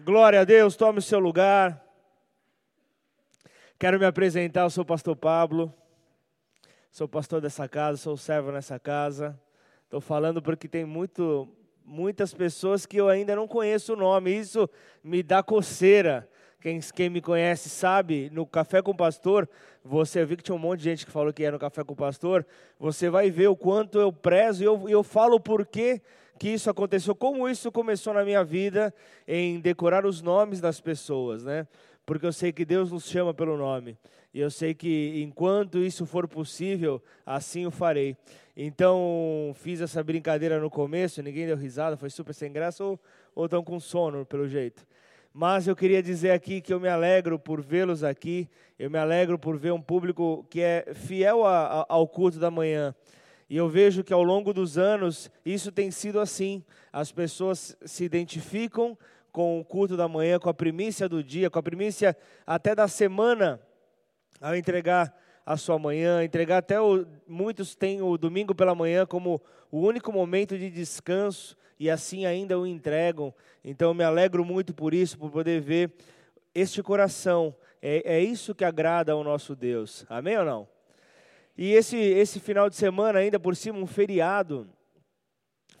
Glória a Deus, tome o seu lugar. Quero me apresentar, eu sou o pastor Pablo, sou pastor dessa casa, sou servo nessa casa. Estou falando porque tem muito, muitas pessoas que eu ainda não conheço o nome, isso me dá coceira. Quem, quem me conhece sabe, no Café com o Pastor, você viu que tinha um monte de gente que falou que ia no Café com o Pastor, você vai ver o quanto eu prezo e eu, eu falo por quê que isso aconteceu, como isso começou na minha vida em decorar os nomes das pessoas, né? Porque eu sei que Deus nos chama pelo nome. E eu sei que enquanto isso for possível, assim o farei. Então, fiz essa brincadeira no começo, ninguém deu risada, foi super sem graça ou, ou estão com sono, pelo jeito. Mas eu queria dizer aqui que eu me alegro por vê-los aqui, eu me alegro por ver um público que é fiel a, a, ao culto da manhã. E eu vejo que ao longo dos anos isso tem sido assim. As pessoas se identificam com o culto da manhã, com a primícia do dia, com a primícia até da semana, ao entregar a sua manhã, entregar até o, muitos têm o domingo pela manhã como o único momento de descanso e assim ainda o entregam. Então eu me alegro muito por isso, por poder ver este coração. É, é isso que agrada ao nosso Deus. Amém ou não? E esse, esse final de semana, ainda por cima, um feriado.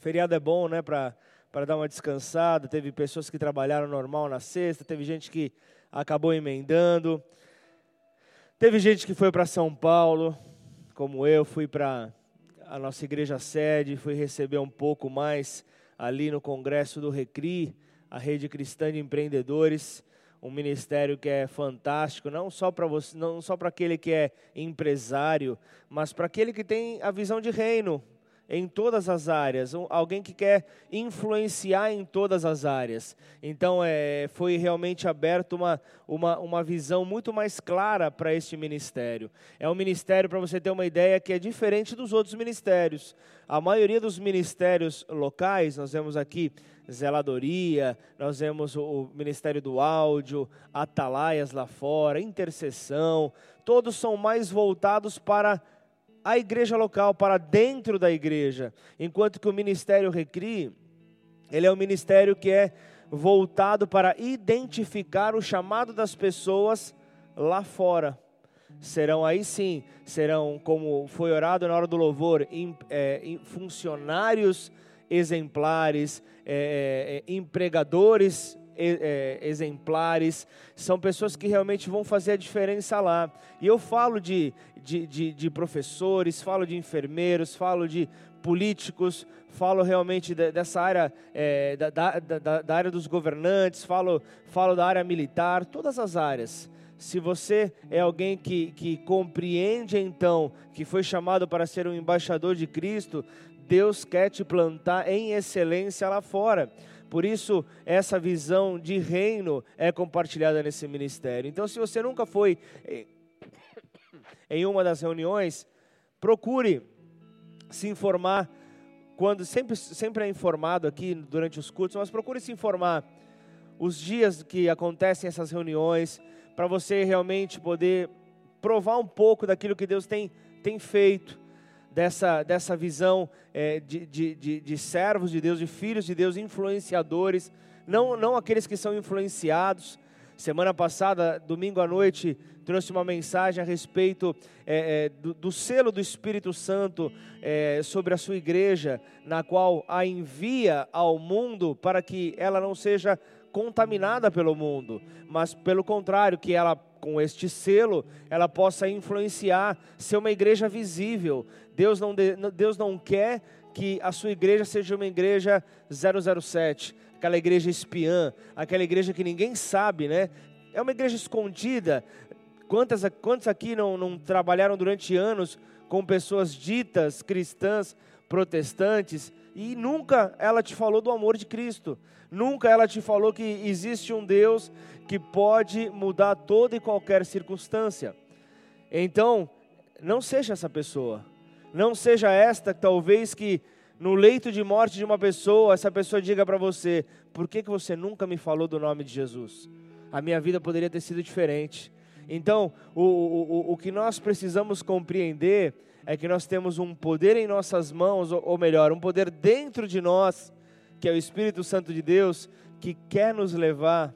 Feriado é bom, né, para dar uma descansada. Teve pessoas que trabalharam normal na sexta, teve gente que acabou emendando. Teve gente que foi para São Paulo, como eu, fui para a nossa igreja sede, fui receber um pouco mais ali no congresso do Recri, a rede cristã de empreendedores um ministério que é fantástico, não só para você, não só para aquele que é empresário, mas para aquele que tem a visão de reino em todas as áreas, alguém que quer influenciar em todas as áreas. Então, é, foi realmente aberto uma, uma, uma visão muito mais clara para este ministério. É um ministério, para você ter uma ideia, que é diferente dos outros ministérios. A maioria dos ministérios locais, nós vemos aqui zeladoria, nós vemos o Ministério do Áudio, atalaias lá fora, intercessão, todos são mais voltados para a igreja local, para dentro da igreja, enquanto que o Ministério Recri, ele é um ministério que é voltado para identificar o chamado das pessoas lá fora. Serão aí sim, serão, como foi orado na hora do louvor, é, funcionários exemplares, é, é, é empregadores é, exemplares, são pessoas que realmente vão fazer a diferença lá. E eu falo de, de, de, de professores, falo de enfermeiros, falo de políticos, falo realmente dessa área, é, da, da, da, da, área dos governantes, falo, falo da área militar, todas as áreas. Se você é alguém que, que compreende então que foi chamado para ser um embaixador de Cristo, Deus quer te plantar em excelência lá fora. Por isso, essa visão de reino é compartilhada nesse ministério. Então, se você nunca foi em uma das reuniões, procure se informar. Quando sempre, sempre é informado aqui durante os cultos, mas procure se informar os dias que acontecem essas reuniões, para você realmente poder provar um pouco daquilo que Deus tem, tem feito dessa, dessa visão é, de, de, de, de, servos de Deus, de filhos de Deus, influenciadores, não, não aqueles que são influenciados. Semana passada, domingo à noite, trouxe uma mensagem a respeito é, é, do, do, selo do Espírito Santo é, sobre a sua igreja, na qual a envia ao mundo para que ela não seja contaminada pelo mundo, mas pelo contrário, que ela com este selo, ela possa influenciar, ser uma igreja visível. Deus não, Deus não quer que a sua igreja seja uma igreja 007, aquela igreja espiã, aquela igreja que ninguém sabe, né? É uma igreja escondida. Quantas, quantos aqui não, não trabalharam durante anos com pessoas ditas cristãs, protestantes, e nunca ela te falou do amor de Cristo. Nunca ela te falou que existe um Deus que pode mudar toda e qualquer circunstância. Então, não seja essa pessoa. Não seja esta, talvez que no leito de morte de uma pessoa, essa pessoa diga para você: por que, que você nunca me falou do nome de Jesus? A minha vida poderia ter sido diferente. Então, o, o, o que nós precisamos compreender é que nós temos um poder em nossas mãos, ou melhor, um poder dentro de nós que é o Espírito Santo de Deus, que quer nos levar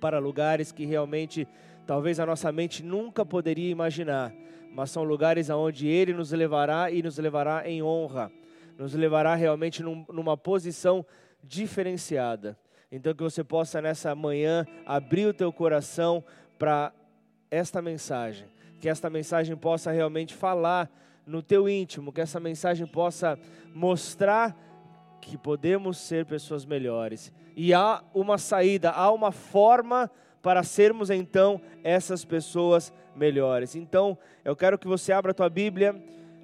para lugares que realmente talvez a nossa mente nunca poderia imaginar, mas são lugares aonde Ele nos levará e nos levará em honra, nos levará realmente num, numa posição diferenciada. Então que você possa nessa manhã abrir o teu coração para esta mensagem, que esta mensagem possa realmente falar no teu íntimo, que essa mensagem possa mostrar que podemos ser pessoas melhores. E há uma saída, há uma forma para sermos então essas pessoas melhores. Então, eu quero que você abra a tua Bíblia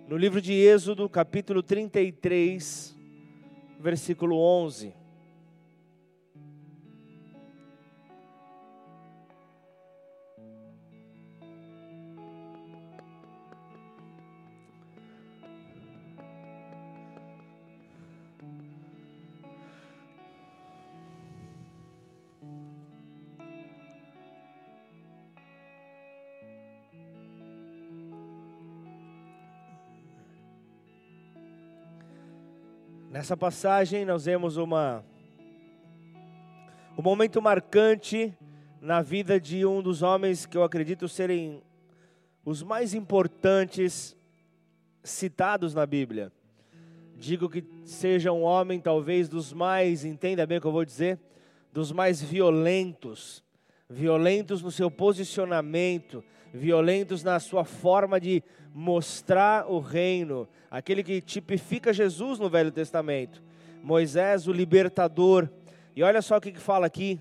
no livro de Êxodo, capítulo 33, versículo 11. Nessa passagem nós vemos uma um momento marcante na vida de um dos homens que eu acredito serem os mais importantes citados na Bíblia. Digo que seja um homem talvez dos mais, entenda bem o que eu vou dizer, dos mais violentos, violentos no seu posicionamento, violentos na sua forma de mostrar o reino, aquele que tipifica Jesus no Velho Testamento. Moisés, o libertador. E olha só o que, que fala aqui.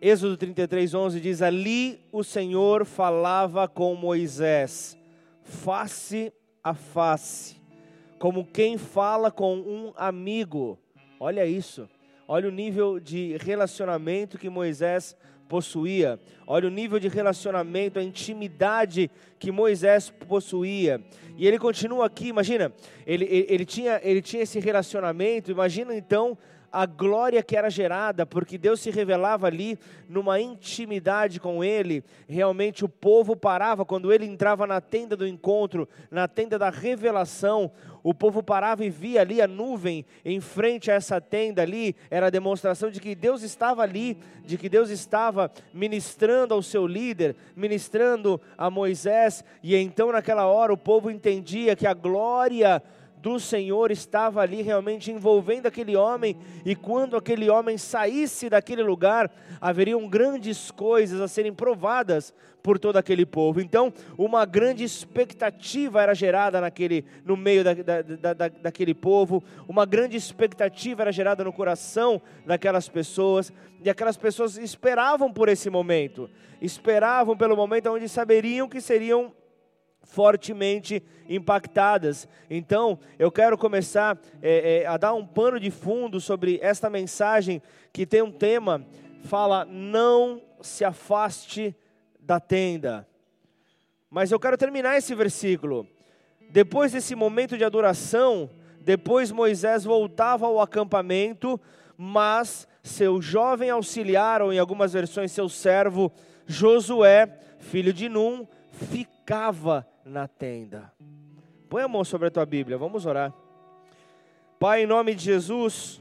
Êxodo 33, 11 diz: Ali o Senhor falava com Moisés, face a face, como quem fala com um amigo. Olha isso, olha o nível de relacionamento que Moisés possuía. Olha o nível de relacionamento, a intimidade que Moisés possuía. E ele continua aqui, imagina, ele, ele, ele, tinha, ele tinha esse relacionamento, imagina então a glória que era gerada, porque Deus se revelava ali numa intimidade com ele. Realmente o povo parava quando ele entrava na tenda do encontro, na tenda da revelação. O povo parava e via ali a nuvem em frente a essa tenda ali, era a demonstração de que Deus estava ali, de que Deus estava ministrando ao seu líder, ministrando a Moisés, e então naquela hora o povo entendia que a glória do Senhor estava ali realmente envolvendo aquele homem, e quando aquele homem saísse daquele lugar, haveriam grandes coisas a serem provadas por todo aquele povo. Então, uma grande expectativa era gerada naquele, no meio da, da, da, daquele povo, uma grande expectativa era gerada no coração daquelas pessoas, e aquelas pessoas esperavam por esse momento, esperavam pelo momento onde saberiam que seriam fortemente impactadas. Então, eu quero começar é, é, a dar um pano de fundo sobre esta mensagem que tem um tema, fala, não se afaste da tenda. Mas eu quero terminar esse versículo. Depois desse momento de adoração, depois Moisés voltava ao acampamento, mas seu jovem auxiliar, ou em algumas versões seu servo, Josué, filho de Num, ficava na tenda. Põe a mão sobre a tua Bíblia, vamos orar. Pai, em nome de Jesus,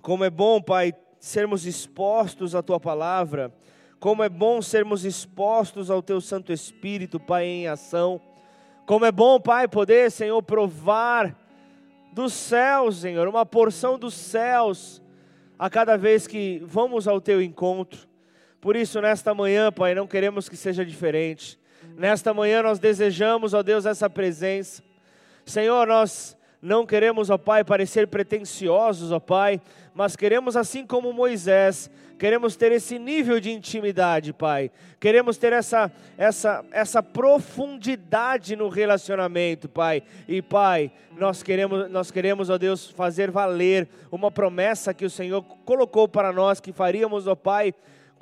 como é bom, Pai, sermos expostos à tua palavra, como é bom sermos expostos ao teu Santo Espírito, Pai, em ação. Como é bom, Pai, poder, Senhor, provar dos céus, Senhor, uma porção dos céus a cada vez que vamos ao teu encontro. Por isso, nesta manhã, Pai, não queremos que seja diferente. Nesta manhã nós desejamos, ó Deus, essa presença. Senhor, nós não queremos, ó Pai, parecer pretensiosos, ó Pai, mas queremos, assim como Moisés, queremos ter esse nível de intimidade, Pai. Queremos ter essa, essa, essa profundidade no relacionamento, Pai. E, Pai, nós queremos, nós queremos, ó Deus, fazer valer uma promessa que o Senhor colocou para nós, que faríamos, ó Pai,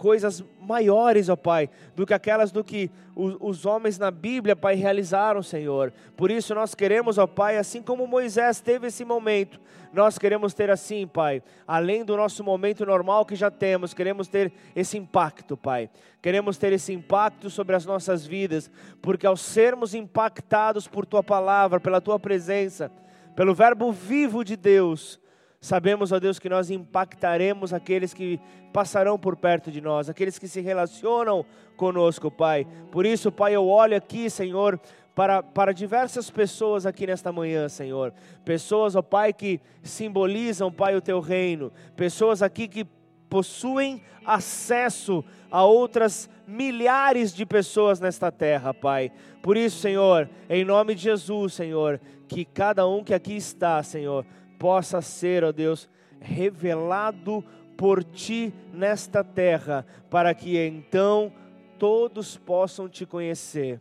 coisas maiores, ó Pai, do que aquelas do que os, homens na Bíblia, Pai, realizaram, Senhor. Por isso nós queremos, ó Pai, assim como Moisés teve esse momento, nós queremos ter assim, Pai, além do nosso momento normal que já temos, queremos ter esse impacto, Pai. Queremos ter esse impacto sobre as nossas vidas, porque ao sermos impactados por Tua palavra, pela Tua presença, pelo Verbo vivo de Deus, sabemos, ó Deus, que nós impactaremos aqueles que passarão por perto de nós, aqueles que se relacionam conosco, Pai. Por isso, Pai, eu olho aqui, Senhor, para, para diversas pessoas aqui nesta manhã, Senhor. Pessoas, ó Pai, que simbolizam, Pai, o Teu reino. Pessoas aqui que possuem acesso a outras milhares de pessoas nesta terra, Pai. Por isso, Senhor, em nome de Jesus, Senhor, que cada um que aqui está, Senhor, possa ser, ó Deus, revelado por Ti nesta terra, para que então todos possam Te conhecer.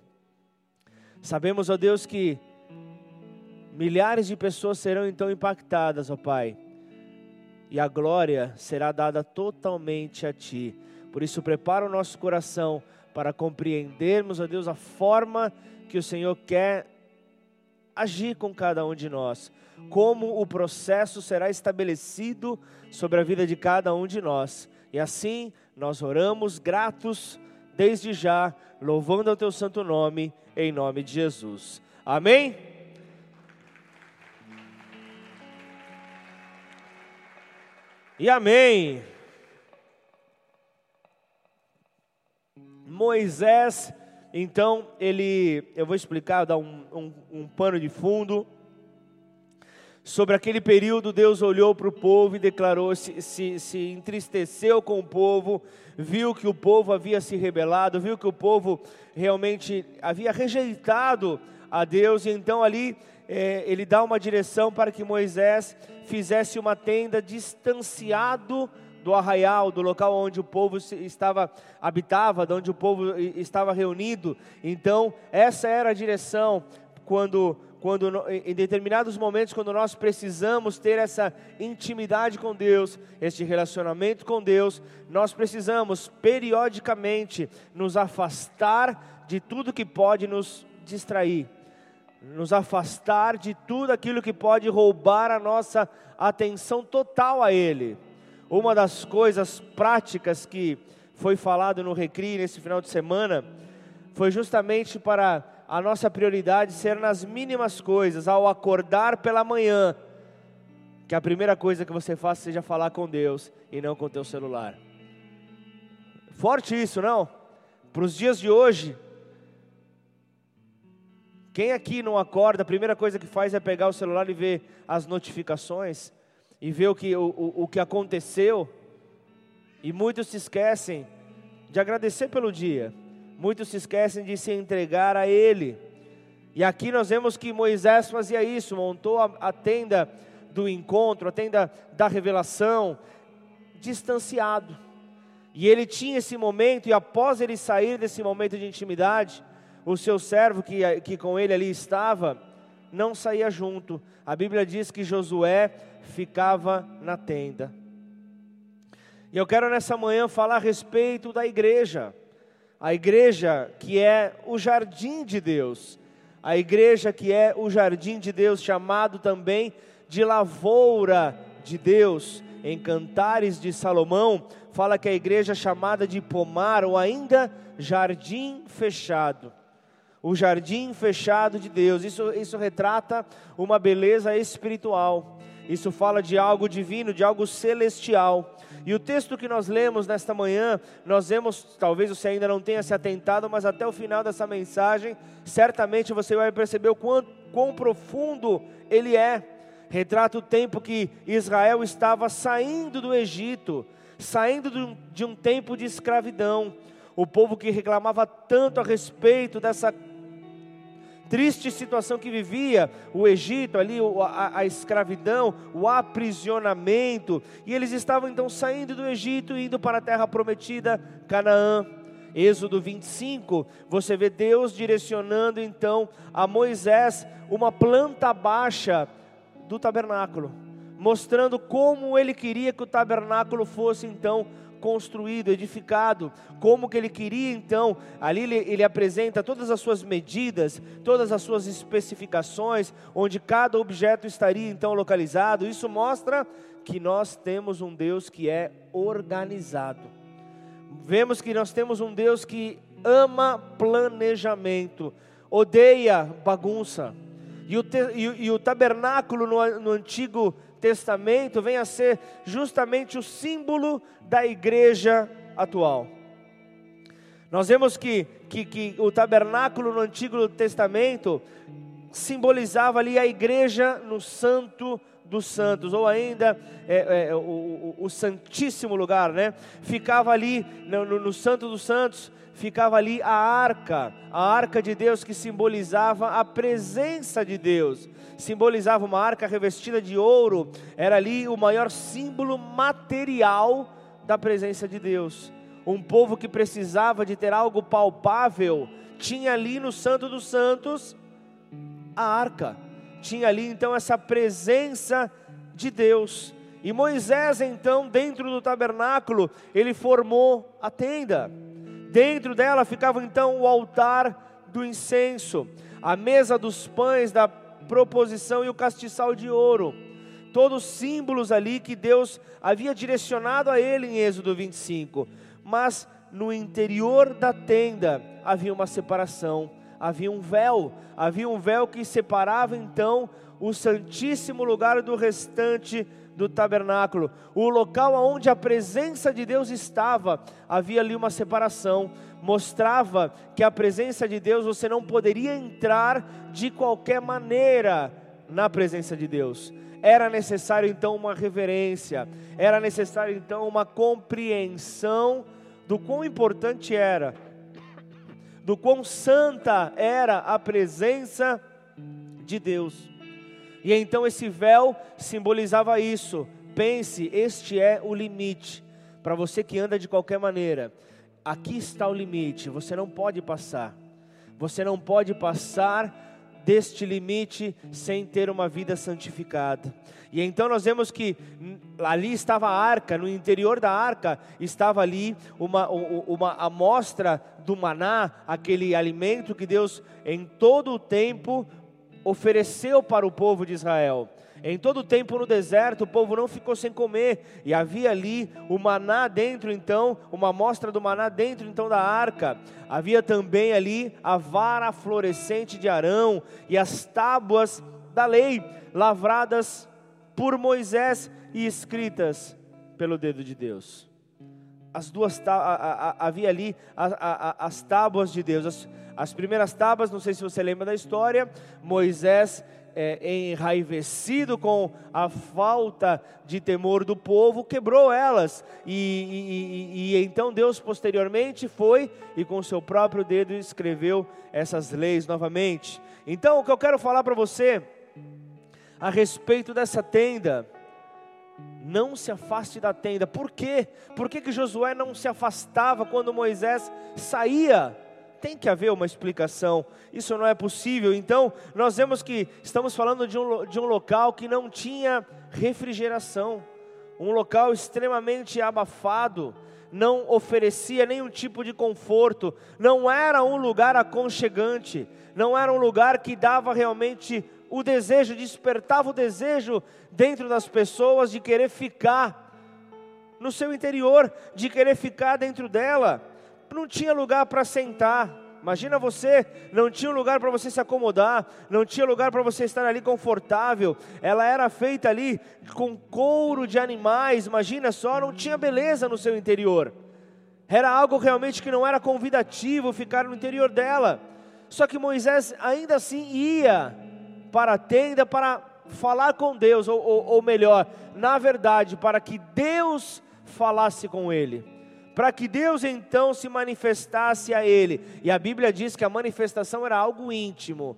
Sabemos, ó Deus, que milhares de pessoas serão então impactadas, ó Pai e a glória será dada totalmente a Ti. Por isso, prepara o nosso coração para compreendermos, ó Deus, a forma que o Senhor quer agir com cada um de nós, como o processo será estabelecido sobre a vida de cada um de nós. E assim nós oramos gratos desde já, louvando ao Teu santo nome, em nome de Jesus. Amém? E amém. Moisés, então, ele, eu vou explicar, dar um, um, um pano de fundo. Sobre aquele período, Deus olhou para o povo e declarou, se, se, se entristeceu com o povo, viu que o povo havia se rebelado, viu que o povo realmente havia rejeitado a Deus, e então ali é, ele dá uma direção para que Moisés fizesse uma tenda distanciado do arraial, do local onde o povo estava habitava, de onde o povo estava reunido. Então, essa era a direção quando quando em determinados momentos quando nós precisamos ter essa intimidade com Deus, este relacionamento com Deus, nós precisamos periodicamente nos afastar de tudo que pode nos distrair nos afastar de tudo aquilo que pode roubar a nossa atenção total a Ele. Uma das coisas práticas que foi falado no Recri nesse final de semana foi justamente para a nossa prioridade ser nas mínimas coisas, ao acordar pela manhã, que a primeira coisa que você faça seja falar com Deus e não com o teu celular. Forte isso, não? Para os dias de hoje, quem aqui não acorda, a primeira coisa que faz é pegar o celular e ver as notificações e ver o que, o, o, o que aconteceu? E muitos se esquecem de agradecer pelo dia, muitos se esquecem de se entregar a Ele. E aqui nós vemos que Moisés fazia isso, montou a, a tenda do encontro, a tenda da revelação, distanciado. E ele tinha esse momento, e após ele sair desse momento de intimidade, o seu servo que, que com ele ali estava, não saía junto. A Bíblia diz que Josué ficava na tenda. E eu quero nessa manhã falar a respeito da igreja. A igreja que é o jardim de Deus. A igreja que é o jardim de Deus, chamado também de lavoura de Deus. Em Cantares de Salomão, fala que a igreja é chamada de pomar ou ainda jardim fechado o jardim fechado de Deus. Isso, isso retrata uma beleza espiritual. Isso fala de algo divino, de algo celestial. E o texto que nós lemos nesta manhã, nós vemos, talvez você ainda não tenha se atentado, mas até o final dessa mensagem, certamente você vai perceber o quão, quão profundo ele é. Retrata o tempo que Israel estava saindo do Egito, saindo de um, de um tempo de escravidão. O povo que reclamava tanto a respeito dessa triste situação que vivia o Egito, ali a, a, escravidão, o aprisionamento, e eles estavam então saindo do Egito e indo para a terra prometida, Canaã. Êxodo 25, você vê Deus direcionando então a Moisés uma planta baixa do tabernáculo, mostrando como ele queria que o tabernáculo fosse então construído, edificado, como que ele queria então, ali ele, ele apresenta todas as suas medidas, todas as suas especificações, onde cada objeto estaria então localizado, isso mostra que nós temos um Deus que é organizado, vemos que nós temos um Deus que ama planejamento, odeia bagunça, E o, te, e, e o tabernáculo no, no Antigo vem a ser justamente o símbolo da igreja atual. Nós vemos que, que, que o tabernáculo no Antigo Testamento simbolizava ali a igreja no Santo dos Santos, ou ainda é, é, o, o, Santíssimo Lugar, né? Ficava ali no, no Santo dos Santos, ficava ali a arca, a arca de Deus que simbolizava a presença de Deus, simbolizava uma arca revestida de ouro, era ali o maior símbolo material da presença de Deus. Um povo que precisava de ter algo palpável, tinha ali no Santo dos Santos a arca, tinha ali então essa presença de Deus. E Moisés, então, dentro do tabernáculo, ele formou a tenda. Dentro dela ficava então o altar do incenso, a mesa dos pães da proposição e o castiçal de ouro. Todos símbolos ali que Deus havia direcionado a ele em Êxodo 25. Mas no interior da tenda havia uma separação, havia um véu, havia um véu que separava então o santíssimo lugar do restante do tabernáculo, o local onde a presença de Deus estava, havia ali uma separação, mostrava que a presença de Deus você não poderia entrar de qualquer maneira na presença de Deus. Era necessário então uma reverência, era necessário então uma compreensão do quão importante era, do quão santa era a presença de Deus. E então esse véu simbolizava isso. Pense, este é o limite. Para você que anda de qualquer maneira, aqui está o limite, você não pode passar. Você não pode passar deste limite sem ter uma vida santificada. E então nós vemos que ali estava a arca, no interior da arca estava ali uma, uma amostra do maná, aquele alimento que Deus em todo o tempo ofereceu para o povo de Israel. Em todo o tempo no deserto, o povo não ficou sem comer, e havia ali o maná dentro, então, uma amostra do maná dentro, então, da arca. Havia também ali a vara florescente de Arão e as tábuas da lei, lavradas por Moisés e escritas pelo dedo de Deus. As duas havia ali as tábuas de Deus, as, as primeiras tábuas, não sei se você lembra da história, Moisés é, enraivecido com a falta de temor do povo, quebrou elas. E, e, e, então Deus posteriormente foi e com seu próprio dedo escreveu essas leis novamente. Então o que eu quero falar para você a respeito dessa tenda, não se afaste da tenda. Por quê? Por que, que Josué não se afastava quando Moisés saía? Tem que haver uma explicação, isso não é possível. Então, nós vemos que estamos falando de um, de um local que não tinha refrigeração, um local extremamente abafado, não oferecia nenhum tipo de conforto, não era um lugar aconchegante, não era um lugar que dava realmente o desejo, despertava o desejo dentro das pessoas de querer ficar no seu interior, de querer ficar dentro dela não tinha lugar para sentar. Imagina você, não tinha lugar para você se acomodar, não tinha lugar para você estar ali confortável. Ela era feita ali com couro de animais, imagina só, não tinha beleza no seu interior. Era algo realmente que não era convidativo ficar no interior dela. Só que Moisés ainda assim ia para a tenda para falar com Deus, ou, ou, ou melhor, na verdade, para que Deus falasse com ele para que Deus então se manifestasse a ele. E a Bíblia diz que a manifestação era algo íntimo,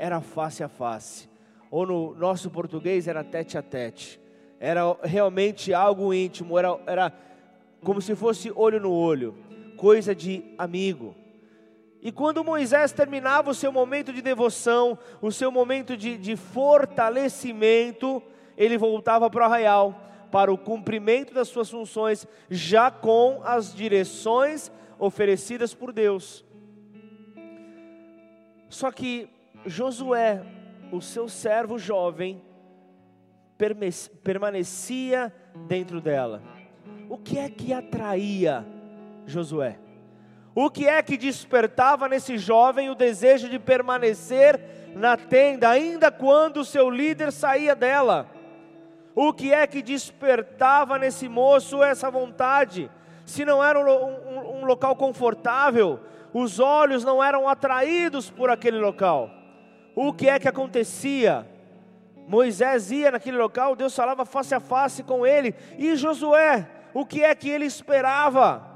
era face a face, ou no nosso português era tete a tete, era realmente algo íntimo, era, era como se fosse olho no olho, coisa de amigo. E quando Moisés terminava o seu momento de devoção, o seu momento de, de fortalecimento, ele voltava para o arraial para o cumprimento das suas funções, já com as direções oferecidas por Deus. Só que Josué, o seu servo jovem, permanecia dentro dela. O que é que atraía Josué? O que é que despertava nesse jovem o desejo de permanecer na tenda, ainda quando o seu líder saía dela. O que é que despertava nesse moço essa vontade? Se não era um, um, um local confortável, os olhos não eram atraídos por aquele local. O que é que acontecia? Moisés ia naquele local, Deus falava face a face com ele. E Josué, o que é que ele esperava?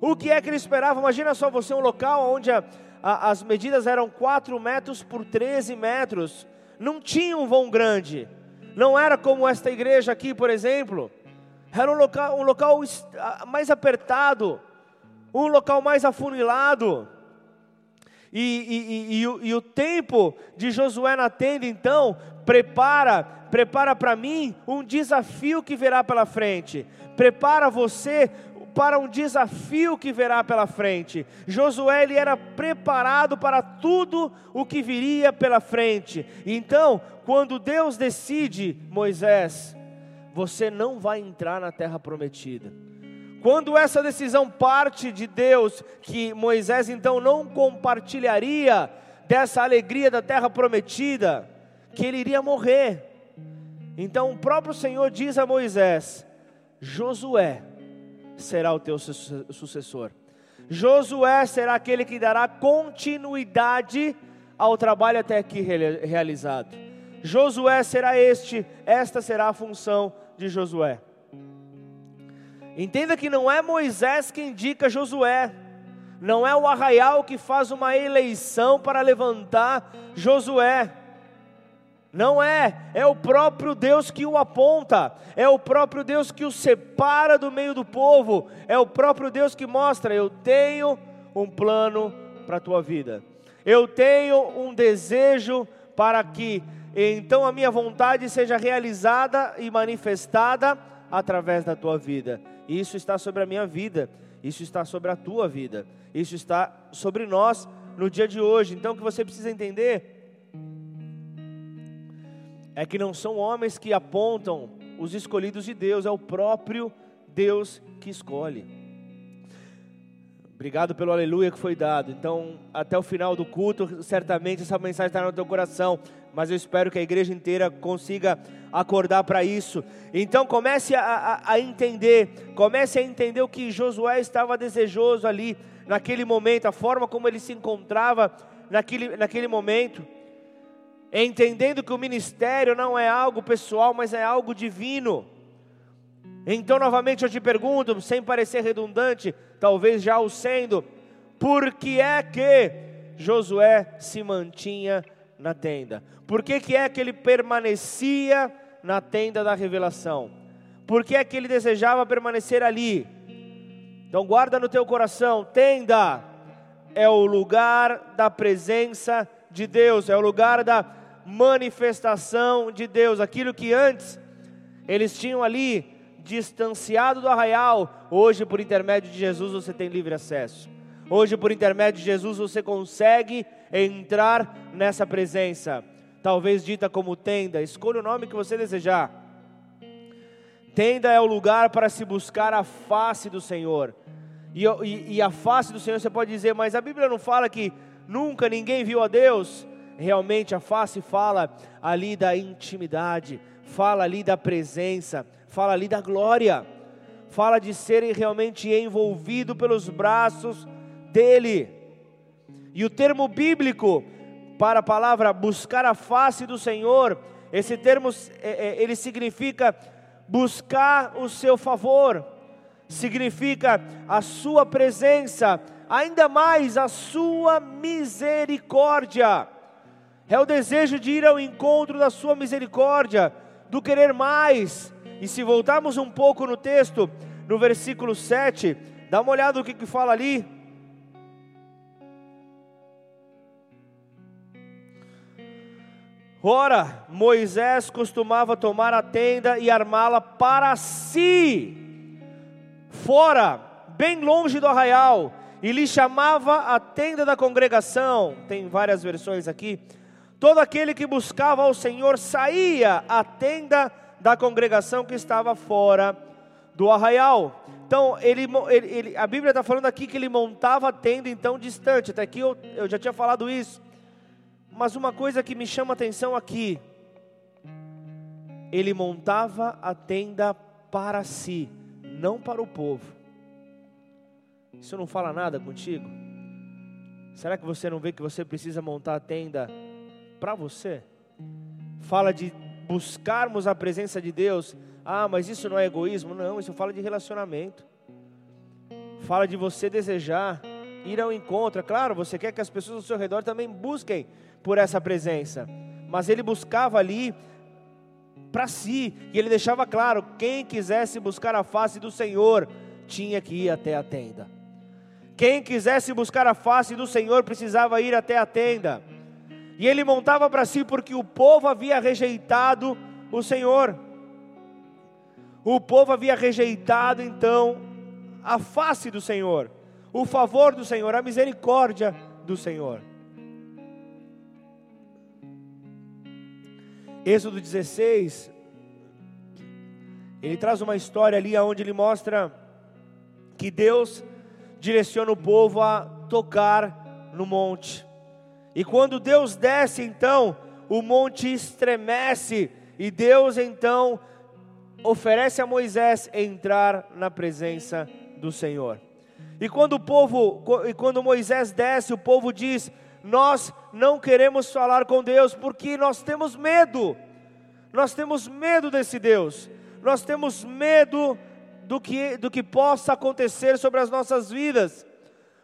O que é que ele esperava? Imagina só você um local onde a, a, as medidas eram 4 metros por 13 metros. Não tinha um vão grande. Não era como esta igreja aqui, por exemplo. Era um local, um local mais apertado, um local mais afunilado. E, e, e, o, e o tempo de Josué na tenda, então, prepara, prepara para mim um desafio que virá pela frente. Prepara você para um desafio que virá pela frente. Josué ele era preparado para tudo o que viria pela frente. Então, quando Deus decide, Moisés, você não vai entrar na terra prometida. Quando essa decisão parte de Deus, que Moisés então não compartilharia dessa alegria da terra prometida, que ele iria morrer. Então o próprio Senhor diz a Moisés: Josué, será o teu sucessor. Josué será aquele que dará continuidade ao trabalho até aqui realizado. Josué será este, esta será a função de Josué. Entenda que não é Moisés que indica Josué, não é o arraial que faz uma eleição para levantar Josué. Não é, é o próprio Deus que o aponta, é o próprio Deus que o separa do meio do povo, é o próprio Deus que mostra: eu tenho um plano para a tua vida, eu tenho um desejo para que então a minha vontade seja realizada e manifestada através da tua vida. Isso está sobre a minha vida, isso está sobre a tua vida, isso está sobre nós no dia de hoje. Então o que você precisa entender é que não são homens que apontam os escolhidos de Deus, é o próprio Deus que escolhe. Obrigado pelo aleluia que foi dado. Então, até o final do culto, certamente essa mensagem estará no teu coração. Mas eu espero que a igreja inteira consiga acordar para isso. Então, comece a, a, a, entender, comece a entender o que Josué estava desejoso ali, naquele momento, a forma como ele se encontrava naquele, naquele momento entendendo que o ministério não é algo pessoal, mas é algo divino. Então, novamente eu te pergunto, sem parecer redundante, talvez já o sendo, por que é que Josué se mantinha na tenda? Por que, que é que ele permanecia na tenda da revelação? Por que é que ele desejava permanecer ali? Então guarda no teu coração, tenda é o lugar da presença de Deus, é o lugar da manifestação de Deus. Aquilo que antes eles tinham ali distanciado do arraial, hoje por intermédio de Jesus você tem livre acesso. Hoje por intermédio de Jesus você consegue entrar nessa presença. Talvez dita como tenda, escolha o nome que você desejar. Tenda é o lugar para se buscar a face do Senhor. E, e, e a face do Senhor você pode dizer, mas a Bíblia não fala que nunca ninguém viu a Deus realmente a face fala ali da intimidade, fala ali da presença, fala ali da glória, fala de ser realmente envolvido pelos braços dele. E o termo bíblico para a palavra buscar a face do Senhor, esse termo é, é, ele significa buscar o seu favor, significa a sua presença, ainda mais a sua misericórdia é o desejo de ir ao encontro da Sua misericórdia, do querer mais. E se voltarmos um pouco no texto, no versículo 7, dá uma olhada no que, que fala ali. Ora, Moisés costumava tomar a tenda e armá-la para si, fora, bem longe do arraial, e lhe chamava a tenda da congregação. Tem várias versões aqui Todo aquele que buscava ao Senhor saía à tenda da congregação que estava fora do arraial. Então, ele, ele, ele a Bíblia está falando aqui que ele montava a tenda então distante. Até aqui eu, eu já tinha falado isso. Mas uma coisa que me chama atenção aqui, ele montava a tenda para si, não para o povo. Isso não fala nada contigo? Será que você não vê que você precisa montar a tenda para você? Fala de buscarmos a presença de Deus. Ah, mas isso não é egoísmo? Não, isso fala de relacionamento. Fala de você desejar ir ao encontro. Claro, você quer que as pessoas ao seu redor também busquem por essa presença. Mas ele buscava ali para si, e ele deixava claro: quem quisesse buscar a face do Senhor tinha que ir até a tenda. Quem quisesse buscar a face do Senhor precisava ir até a tenda. E ele montava para si porque o povo havia rejeitado o Senhor. O povo havia rejeitado então a face do Senhor, o favor do Senhor, a misericórdia do Senhor. Êxodo 16, ele traz uma história ali onde ele mostra que Deus direciona o povo a tocar no monte. E quando Deus desce, então, o monte estremece, e Deus então oferece a Moisés entrar na presença do Senhor. E quando o povo, e quando Moisés desce, o povo diz: Nós não queremos falar com Deus porque nós temos medo. Nós temos medo desse Deus. Nós temos medo do que, do que possa acontecer sobre as nossas vidas.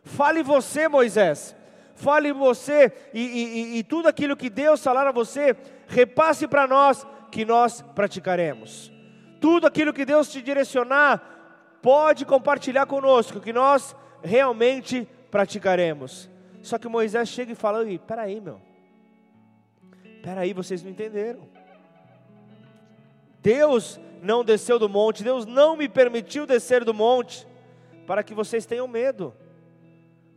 Fale você, Moisés. Fale você e, e, e tudo aquilo que Deus falar a você, repasse para nós que nós praticaremos. Tudo aquilo que Deus te direcionar, pode compartilhar conosco, que nós realmente praticaremos. Só que Moisés chega e fala: peraí, meu, peraí, vocês não entenderam. Deus não desceu do monte, Deus não me permitiu descer do monte, para que vocês tenham medo.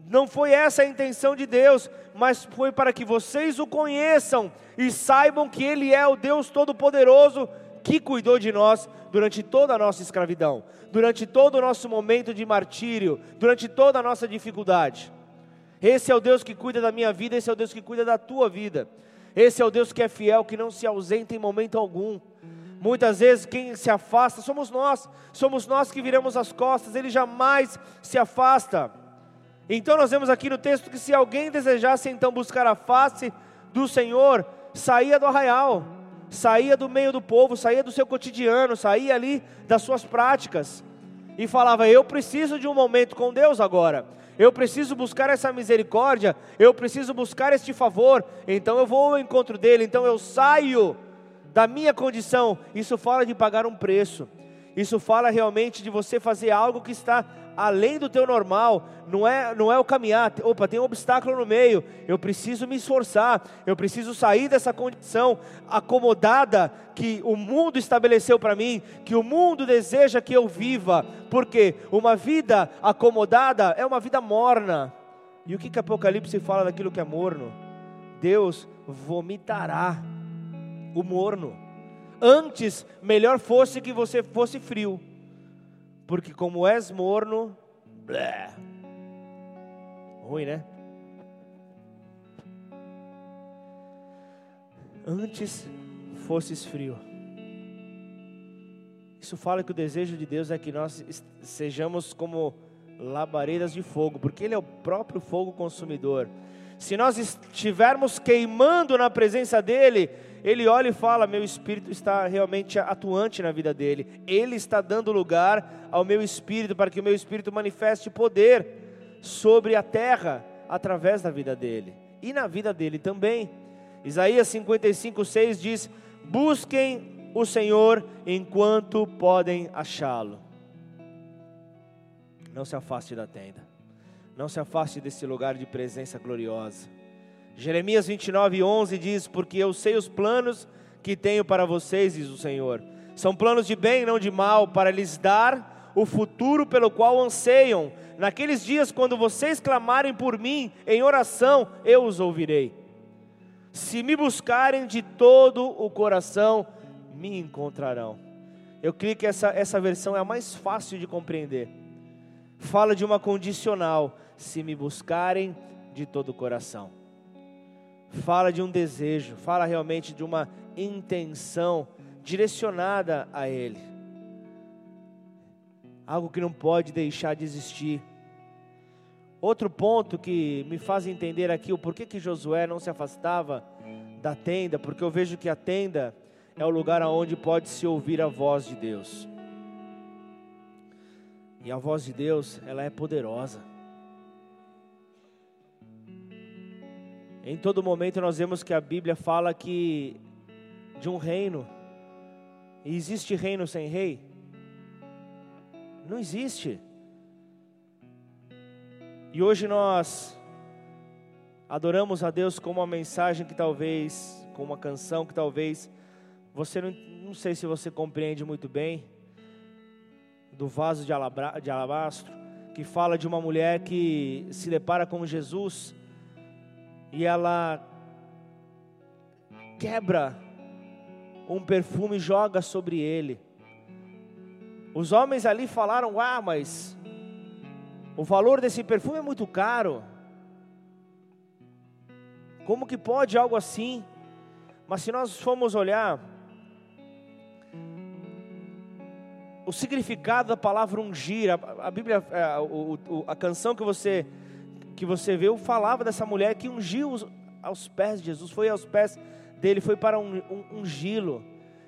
Não foi essa a intenção de Deus, mas foi para que vocês o conheçam e saibam que Ele é o Deus Todo-Poderoso que cuidou de nós durante toda a nossa escravidão, durante todo o nosso momento de martírio, durante toda a nossa dificuldade. Esse é o Deus que cuida da minha vida, esse é o Deus que cuida da tua vida. Esse é o Deus que é fiel, que não se ausenta em momento algum. Muitas vezes quem se afasta somos nós, somos nós que viramos as costas, ele jamais se afasta. Então nós vemos aqui no texto que se alguém desejasse então buscar a face do Senhor, saía do arraial, saía do meio do povo, saía do seu cotidiano, saía ali das suas práticas e falava: Eu preciso de um momento com Deus agora. Eu preciso buscar essa misericórdia, eu preciso buscar este favor, então eu vou ao encontro dele, então eu saio da minha condição, isso fala de pagar um preço. Isso fala realmente de você fazer algo que está além do teu normal, não é, não é o caminhar, opa, tem um obstáculo no meio, eu preciso me esforçar, eu preciso sair dessa condição acomodada que o mundo estabeleceu para mim, que o mundo deseja que eu viva, porque uma vida acomodada é uma vida morna. E o que que Apocalipse fala daquilo que é morno? Deus vomitará o morno. Antes, melhor fosse que você fosse frio, porque como és morno, blé, ruim, né? Antes fosses frio. Isso fala que o desejo de Deus é que nós sejamos como labaredas de fogo, porque Ele é o próprio fogo consumidor. Se nós estivermos queimando na presença dEle, ele olha e fala: Meu espírito está realmente atuante na vida dele. Ele está dando lugar ao meu espírito para que o meu espírito manifeste poder sobre a terra através da vida dele e na vida dele também. Isaías 55, 6 diz: Busquem o Senhor enquanto podem achá-lo. Não se afaste da tenda, não se afaste desse lugar de presença gloriosa. Jeremias 29, 11 diz: Porque eu sei os planos que tenho para vocês, diz o Senhor. São planos de bem, não de mal, para lhes dar o futuro pelo qual anseiam. Naqueles dias, quando vocês clamarem por mim em oração, eu os ouvirei. Se me buscarem de todo o coração, me encontrarão. Eu creio que essa, essa versão é a mais fácil de compreender. Fala de uma condicional: se me buscarem de todo o coração fala de um desejo, fala realmente de uma intenção direcionada a Ele. Algo que não pode deixar de existir. Outro ponto que me faz entender aqui o porquê que Josué não se afastava da tenda, porque eu vejo que a tenda é o lugar aonde pode se ouvir a voz de Deus. E a voz de Deus, ela é poderosa. Em todo momento nós vemos que a Bíblia fala que de um reino. E existe reino sem rei? Não existe. E hoje nós adoramos a Deus com uma mensagem que talvez, com uma canção que talvez você não, não sei se você compreende muito bem, do vaso de, alabra, de alabastro, que fala de uma mulher que se depara com Jesus e ela quebra um perfume e joga sobre ele. Os homens ali falaram: Ah, mas o valor desse perfume é muito caro. Como que pode algo assim? Mas se nós formos olhar o significado da palavra ungir, a, a Bíblia, a, é, o, a canção que você que você viu falava dessa mulher que ungiu os, aos pés de Jesus, foi aos pés dele, foi para um, um, ungí-lo.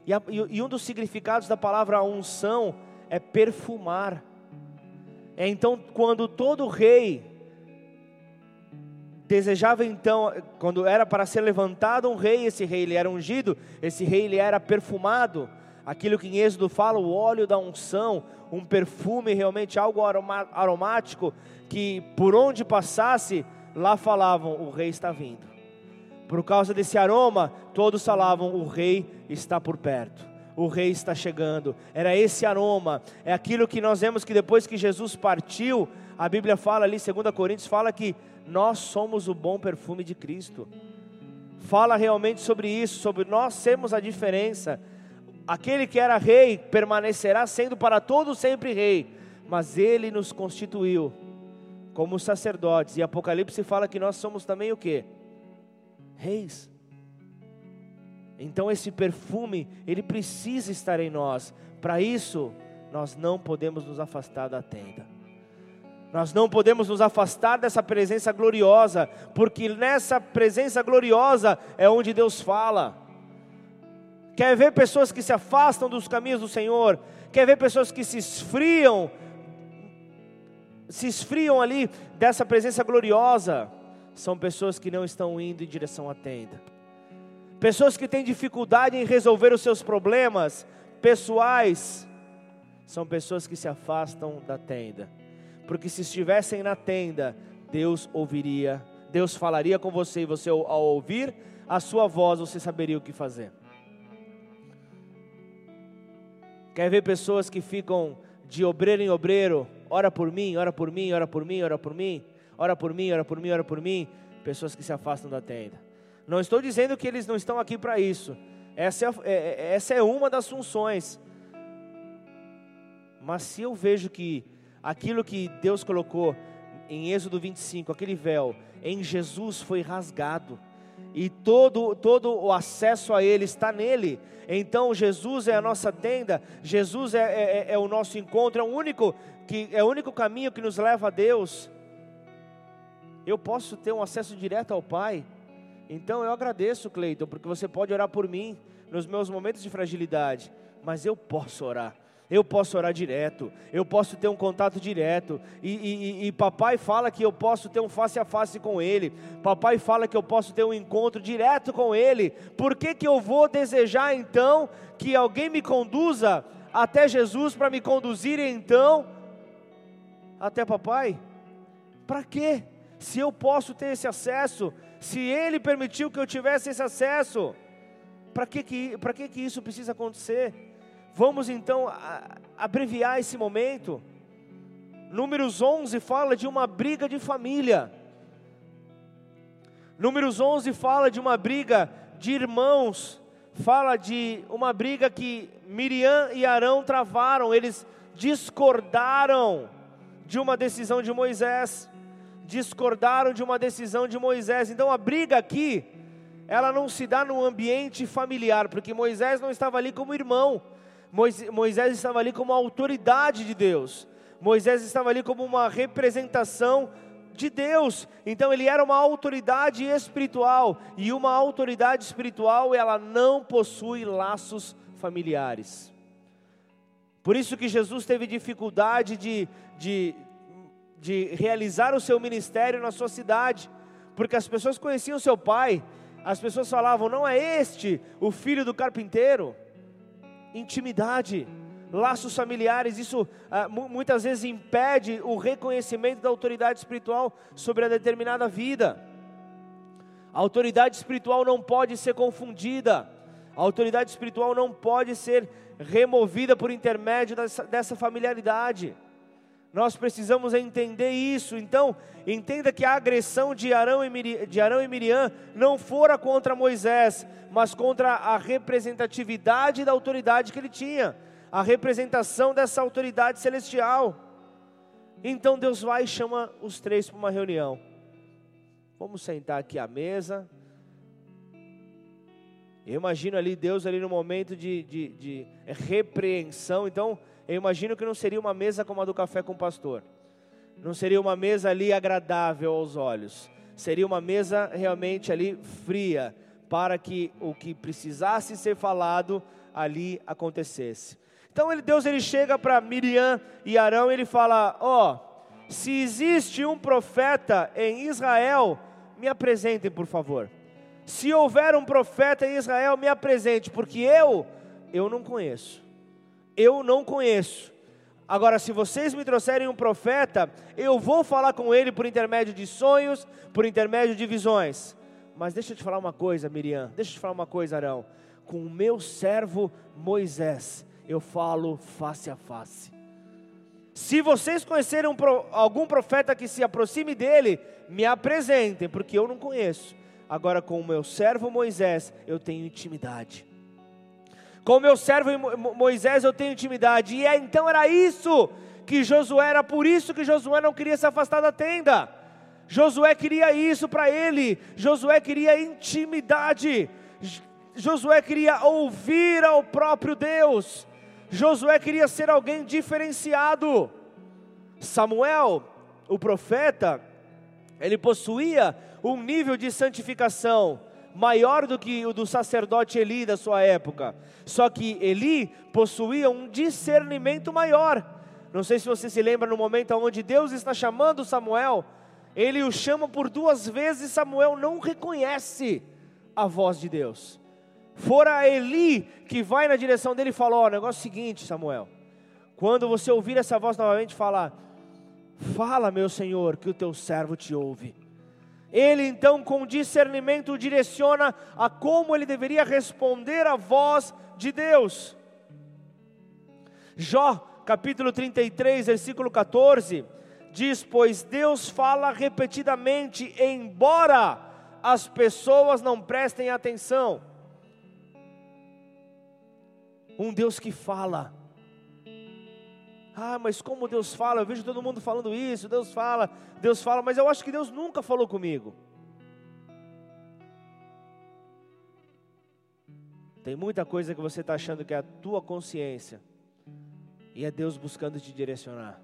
E, e, um dos significados da palavra unção é perfumar. É então quando todo rei desejava então, quando era para ser levantado um rei, esse rei ele era ungido, esse rei ele era perfumado aquilo que em Êxodo fala, o óleo da unção, um perfume realmente algo aromático, que por onde passasse, lá falavam: o rei está vindo. Por causa desse aroma, todos falavam: o rei está por perto. O rei está chegando. Era esse aroma. É aquilo que nós vemos que depois que Jesus partiu, a Bíblia fala ali, 2 Coríntios, fala que nós somos o bom perfume de Cristo. Fala realmente sobre isso, sobre nós sermos a diferença Aquele que era rei permanecerá sendo para todos sempre rei, mas ele nos constituiu como sacerdotes. E Apocalipse fala que nós somos também o que? Reis. Então esse perfume, ele precisa estar em nós. Para isso, nós não podemos nos afastar da tenda. Nós não podemos nos afastar dessa presença gloriosa, porque nessa presença gloriosa é onde Deus fala. Quer ver pessoas que se afastam dos caminhos do Senhor? Quer ver pessoas que se esfriam, se esfriam ali dessa presença gloriosa? São pessoas que não estão indo em direção à tenda. Pessoas que têm dificuldade em resolver os seus problemas pessoais, são pessoas que se afastam da tenda. Porque se estivessem na tenda, Deus ouviria, Deus falaria com você e você ao ouvir a sua voz, você saberia o que fazer. Quer ver pessoas que ficam de obreiro em obreiro, ora por mim, ora por mim, ora por mim, ora por mim, ora por mim, ora por mim, ora por mim, pessoas que se afastam da tenda. Não estou dizendo que eles não estão aqui para isso. Essa é, é, é, essa é uma das funções. Mas se eu vejo que aquilo que Deus colocou em Êxodo 25, aquele véu, em Jesus foi rasgado, e todo, todo o acesso a Ele está nele. Então Jesus é a nossa tenda, Jesus é, é, é, é o nosso encontro, é o único que é o único caminho que nos leva a Deus. Eu posso ter um acesso direto ao Pai. Então eu agradeço, Cleiton, porque você pode orar por mim nos meus momentos de fragilidade, mas eu posso orar eu posso orar direto, eu posso ter um contato direto, e, e, e, papai fala que eu posso ter um face a face com ele, papai fala que eu posso ter um encontro direto com ele, por que, que eu vou desejar então que alguém me conduza até Jesus para me conduzir então até papai? Para quê? Se eu posso ter esse acesso, se ele permitiu que eu tivesse esse acesso, para que, que, que, que isso precisa acontecer? Vamos então abreviar esse momento. Números 11 fala de uma briga de família. Números 11 fala de uma briga de irmãos. Fala de uma briga que Miriam e Arão travaram. Eles discordaram de uma decisão de Moisés. Discordaram de uma decisão de Moisés. Então a briga aqui ela não se dá no ambiente familiar, porque Moisés não estava ali como irmão, Moisés estava ali como autoridade de Deus, Moisés estava ali como uma representação de Deus. Então ele era uma autoridade espiritual e uma autoridade espiritual ela não possui laços familiares. Por isso que Jesus teve dificuldade de, de, de realizar o seu ministério na sua cidade, porque as pessoas conheciam seu pai, as pessoas falavam: não é este o filho do carpinteiro? Intimidade laços familiares, isso ah, muitas vezes impede o reconhecimento da autoridade espiritual sobre a determinada vida. A autoridade espiritual não pode ser confundida, a autoridade espiritual não pode ser removida por intermédio dessa, dessa familiaridade. Nós precisamos entender isso. Então, entenda que a agressão de Arão, e Miriam, de Arão e Miriam não fora contra Moisés, mas contra a representatividade da autoridade que ele tinha a representação dessa autoridade celestial. Então Deus vai e chama os três para uma reunião. Vamos sentar aqui à mesa. Eu imagino ali Deus ali no momento de, de, de repreensão. Então, eu imagino que não seria uma mesa como a do café com o pastor. Não seria uma mesa ali agradável aos olhos. Seria uma mesa realmente ali fria, para que o que precisasse ser falado ali acontecesse. Então ele, Deus ele chega para Miriam e Arão e ele fala: Ó, oh, se existe um profeta em Israel, me apresentem por favor. Se houver um profeta em Israel, me apresente, porque eu, eu não conheço. Eu não conheço. Agora, se vocês me trouxerem um profeta, eu vou falar com ele por intermédio de sonhos, por intermédio de visões. Mas deixa eu te falar uma coisa, Miriam, deixa eu te falar uma coisa, Arão. Com o meu servo Moisés, eu falo face a face. Se vocês conhecerem um, algum profeta que se aproxime dele, me apresentem, porque eu não conheço. Agora, com o meu servo Moisés, eu tenho intimidade. Com meu servo Moisés, eu tenho intimidade. E é, então era isso que Josué, era por isso que Josué não queria se afastar da tenda. Josué queria isso para ele, Josué queria intimidade, Josué queria ouvir ao próprio Deus. Josué queria ser alguém diferenciado. Samuel, o profeta, ele possuía um nível de santificação maior do que o do sacerdote Eli da sua época. Só que Eli possuía um discernimento maior. Não sei se você se lembra no momento onde Deus está chamando Samuel, ele o chama por duas vezes e Samuel não reconhece a voz de Deus. Fora Eli que vai na direção dele e fala: Ó, oh, negócio é seguinte, Samuel. Quando você ouvir essa voz novamente falar, fala, meu Senhor, que o teu servo te ouve. Ele então, com discernimento, direciona a como ele deveria responder à voz de Deus. Jó, capítulo 33, versículo 14, diz: Pois Deus fala repetidamente, embora as pessoas não prestem atenção um Deus que fala. Ah, mas como Deus fala? Eu vejo todo mundo falando isso. Deus fala, Deus fala, mas eu acho que Deus nunca falou comigo. Tem muita coisa que você está achando que é a tua consciência, e é Deus buscando te direcionar.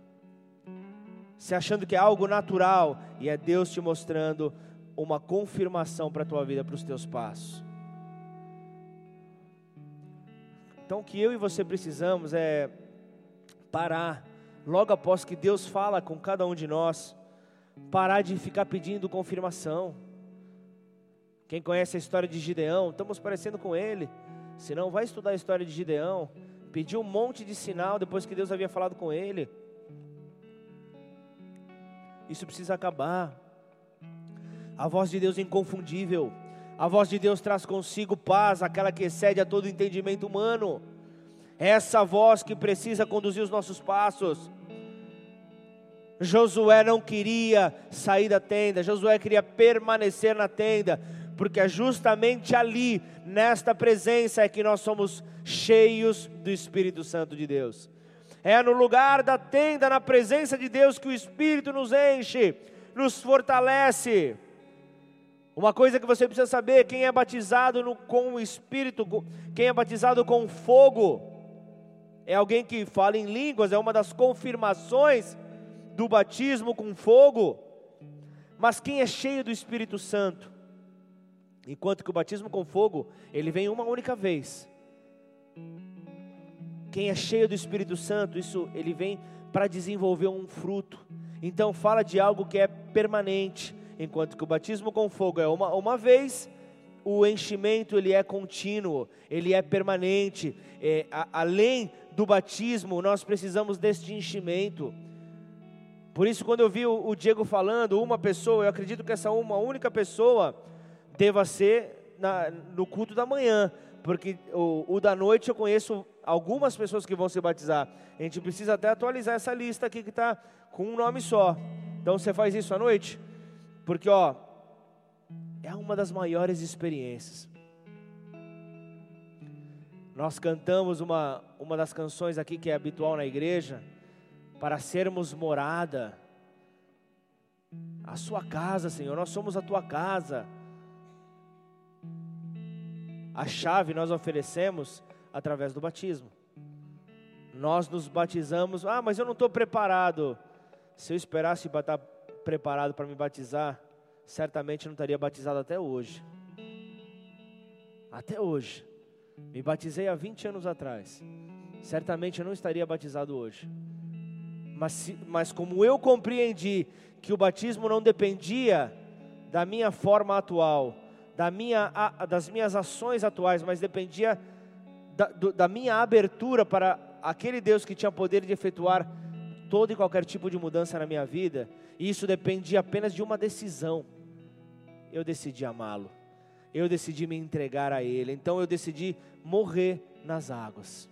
Se achando que é algo natural, e é Deus te mostrando uma confirmação para a tua vida, para os teus passos. Então, o que eu e você precisamos é parar, logo após que Deus fala com cada um de nós, parar de ficar pedindo confirmação. Quem conhece a história de Gideão, estamos parecendo com ele. Se não, vai estudar a história de Gideão. Pediu um monte de sinal depois que Deus havia falado com ele. Isso precisa acabar. A voz de Deus é inconfundível. A voz de Deus traz consigo paz, aquela que excede a todo entendimento humano. Essa voz que precisa conduzir os nossos passos. Josué não queria sair da tenda, Josué queria permanecer na tenda, porque é justamente ali, nesta presença, é que nós somos cheios do Espírito Santo de Deus. É no lugar da tenda, na presença de Deus, que o Espírito nos enche, nos fortalece. Uma coisa que você precisa saber: quem é batizado no, com o Espírito, quem é batizado com fogo, é alguém que fala em línguas, é uma das confirmações do batismo com fogo. Mas quem é cheio do Espírito Santo, enquanto que o batismo com fogo, ele vem uma única vez. Quem é cheio do Espírito Santo, isso ele vem para desenvolver um fruto. Então fala de algo que é permanente, enquanto que o batismo com fogo é uma, uma vez, o enchimento ele é contínuo, ele é permanente. É, a, além do batismo, nós precisamos deste enchimento. Por isso, quando eu vi o, Diego falando, uma pessoa, eu acredito que essa uma única pessoa deva ser na, no culto da manhã, porque o, o da noite eu conheço algumas pessoas que vão se batizar. A gente precisa até atualizar essa lista aqui que está com um nome só. Então você faz isso à noite? Porque, ó, é uma das maiores experiências. Nós cantamos uma, uma das canções aqui que é habitual na igreja, para sermos morada. A sua casa, Senhor, nós somos a tua casa. A chave nós oferecemos através do batismo. Nós nos batizamos, ah, mas eu não estou preparado. Se eu esperasse estar preparado para me batizar, certamente não estaria batizado até hoje. Até hoje. Me batizei há 20 anos atrás. Certamente eu não estaria batizado hoje. Mas, mas como eu compreendi que o batismo não dependia da minha forma atual, da minha, das minhas ações atuais, mas dependia da, da minha abertura para aquele Deus que tinha poder de efetuar todo e qualquer tipo de mudança na minha vida, e isso dependia apenas de uma decisão. Eu decidi amá-lo, eu decidi me entregar a Ele, então eu decidi morrer nas águas.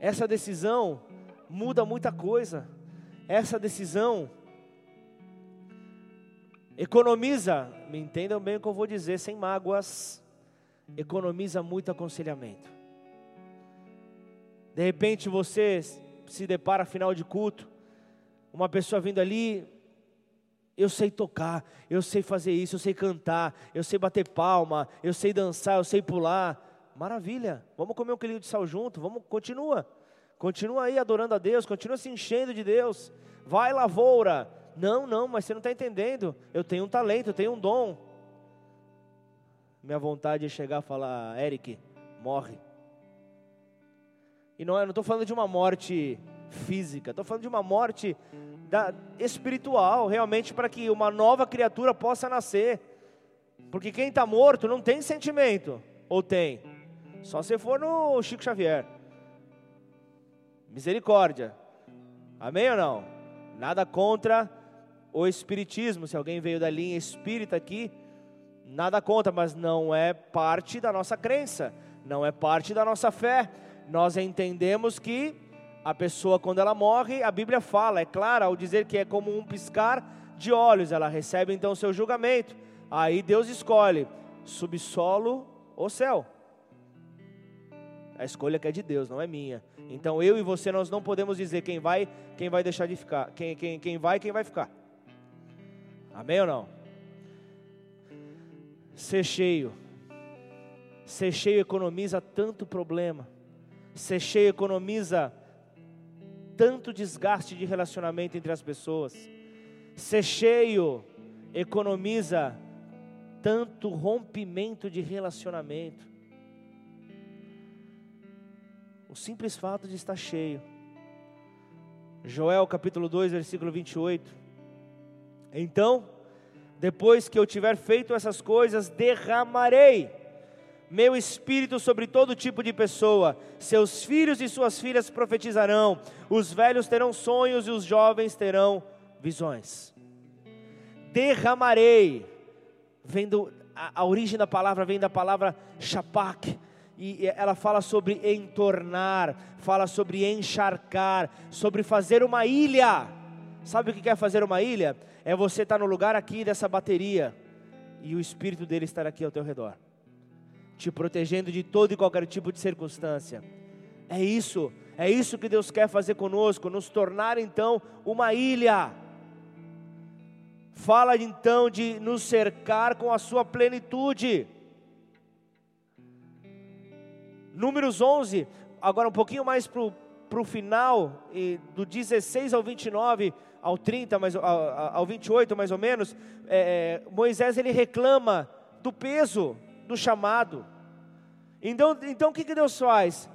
Essa decisão muda muita coisa, essa decisão economiza, me entendam bem o que eu vou dizer, sem mágoas, economiza muito aconselhamento. De repente você se depara final de culto, uma pessoa vindo ali, eu sei tocar, eu sei fazer isso, eu sei cantar, eu sei bater palma, eu sei dançar, eu sei pular. Maravilha, vamos comer um quilinho de sal junto, vamos, continua. Continua aí adorando a Deus, continua se enchendo de Deus. Vai lavoura. Não, não, mas você não está entendendo. Eu tenho um talento, eu tenho um dom. Minha vontade é chegar e falar, Eric, morre. E não, eu não estou falando de uma morte física, estou falando de uma morte da, espiritual, realmente para que uma nova criatura possa nascer. Porque quem está morto não tem sentimento, ou tem? Só se for no Chico Xavier. Misericórdia. Amém ou não? Nada contra o espiritismo. Se alguém veio da linha espírita aqui, nada contra, mas não é parte da nossa crença, não é parte da nossa fé. Nós entendemos que a pessoa, quando ela morre, a Bíblia fala, é clara ao dizer que é como um piscar de olhos, ela recebe então o seu julgamento. Aí Deus escolhe subsolo ou céu. A escolha que é de Deus, não é minha. Então eu e você nós não podemos dizer quem vai, quem vai deixar de ficar, quem, quem, quem vai, quem vai ficar. Amém ou não? Ser cheio. Ser cheio economiza tanto problema. Ser cheio economiza tanto desgaste de relacionamento entre as pessoas. Ser cheio economiza tanto rompimento de relacionamento. O simples fato de estar cheio. Joel capítulo 2, versículo 28. Então, depois que eu tiver feito essas coisas, derramarei meu espírito sobre todo tipo de pessoa. Seus filhos e suas filhas profetizarão, os velhos terão sonhos e os jovens terão visões. Derramarei, vendo a, a origem da palavra vem da palavra shapak, e ela fala sobre entornar, fala sobre encharcar, sobre fazer uma ilha. Sabe o que é fazer uma ilha? é você estar no lugar aqui dessa bateria e o Espírito dele estar aqui ao teu redor, te protegendo de todo e qualquer tipo de circunstância. É isso, é isso que Deus quer fazer conosco, nos tornar então uma ilha. fala então de nos cercar com a sua plenitude. Números 11, agora um pouquinho mais para o final, do 16 ao 29, ao 30, mais, ao, ao 28 mais ou menos, é, é, Moisés ele reclama do peso do chamado. Então, então o que, que Deus faz?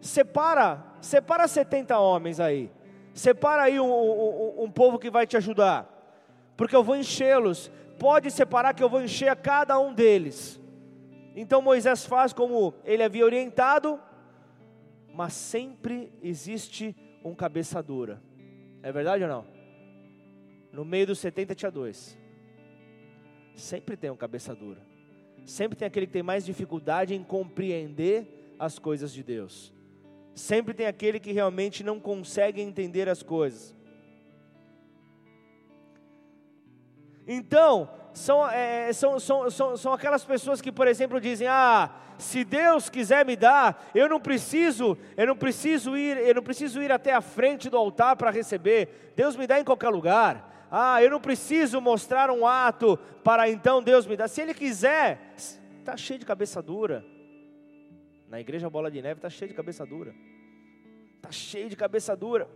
Separa, separa 70 homens aí. Separa aí um, um, um povo que vai te ajudar. Porque eu vou enchê-los. Pode separar que eu vou encher a cada um deles. Então Moisés faz como ele havia orientado, mas sempre existe um cabeça dura. É verdade ou não? No meio dos 70 tinha dois. Sempre tem um cabeça dura. Sempre tem aquele que tem mais dificuldade em compreender as coisas de Deus. Sempre tem aquele que realmente não consegue entender as coisas. Então, são, é, são, são, são, são aquelas pessoas que, por exemplo, dizem: Ah, se Deus quiser me dar, eu não preciso, eu não preciso ir, eu não preciso ir até a frente do altar para receber. Deus me dá em qualquer lugar. Ah, eu não preciso mostrar um ato para então Deus me dar. Se Ele quiser, está cheio de cabeça dura. Na igreja Bola de Neve está cheio de cabeça dura. Está cheio de cabeça dura.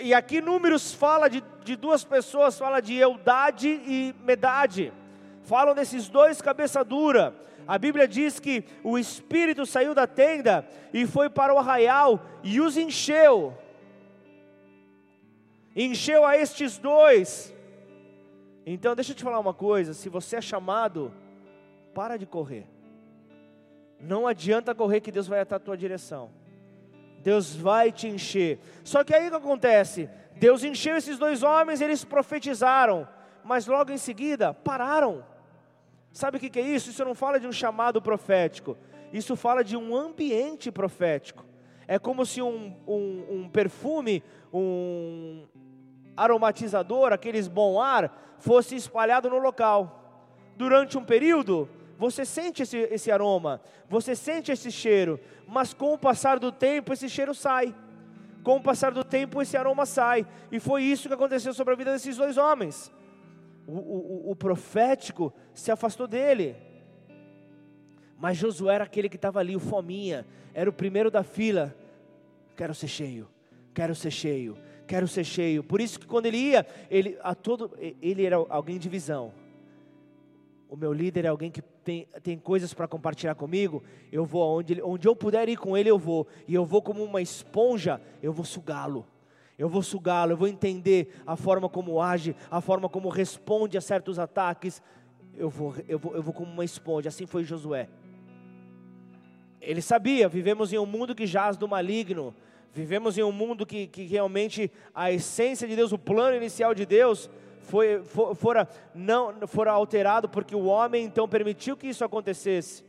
E aqui Números fala de, de duas pessoas, fala de Eudade e Medade. Falam desses dois cabeça dura. A Bíblia diz que o Espírito saiu da tenda e foi para o arraial e os encheu. Encheu a estes dois. Então deixa eu te falar uma coisa, se você é chamado, para de correr. Não adianta correr que Deus vai atar a tua direção. Deus vai te encher. Só que aí o que acontece? Deus encheu esses dois homens, eles profetizaram, mas logo em seguida pararam. Sabe o que é isso? Isso não fala de um chamado profético, isso fala de um ambiente profético. É como se um, um, um perfume, um aromatizador, aqueles bom ar, fosse espalhado no local. Durante um período, você sente esse, esse aroma, você sente esse cheiro, mas com o passar do tempo esse cheiro sai. Com o passar do tempo esse aroma sai. E foi isso que aconteceu sobre a vida desses dois homens. O, o, o profético se afastou dele. Mas Josué era aquele que estava ali, o fominha, era o primeiro da fila. Quero ser cheio, quero ser cheio, quero ser cheio. Por isso que quando ele ia, ele a todo, ele era alguém de visão o meu líder é alguém que tem, tem coisas para compartilhar comigo, eu vou aonde, onde eu puder ir com ele, eu vou. E eu vou como uma esponja, eu vou sugá-lo. Eu vou sugá-lo, eu vou entender a forma como age, a forma como responde a certos ataques. Eu vou, eu vou, eu vou como uma esponja, assim foi Josué. Ele sabia, vivemos em um mundo que jaz do maligno, vivemos em um mundo que, que realmente a essência de Deus, o plano inicial de Deus, foi, for, fora, não, fora alterado porque o homem então permitiu que isso acontecesse,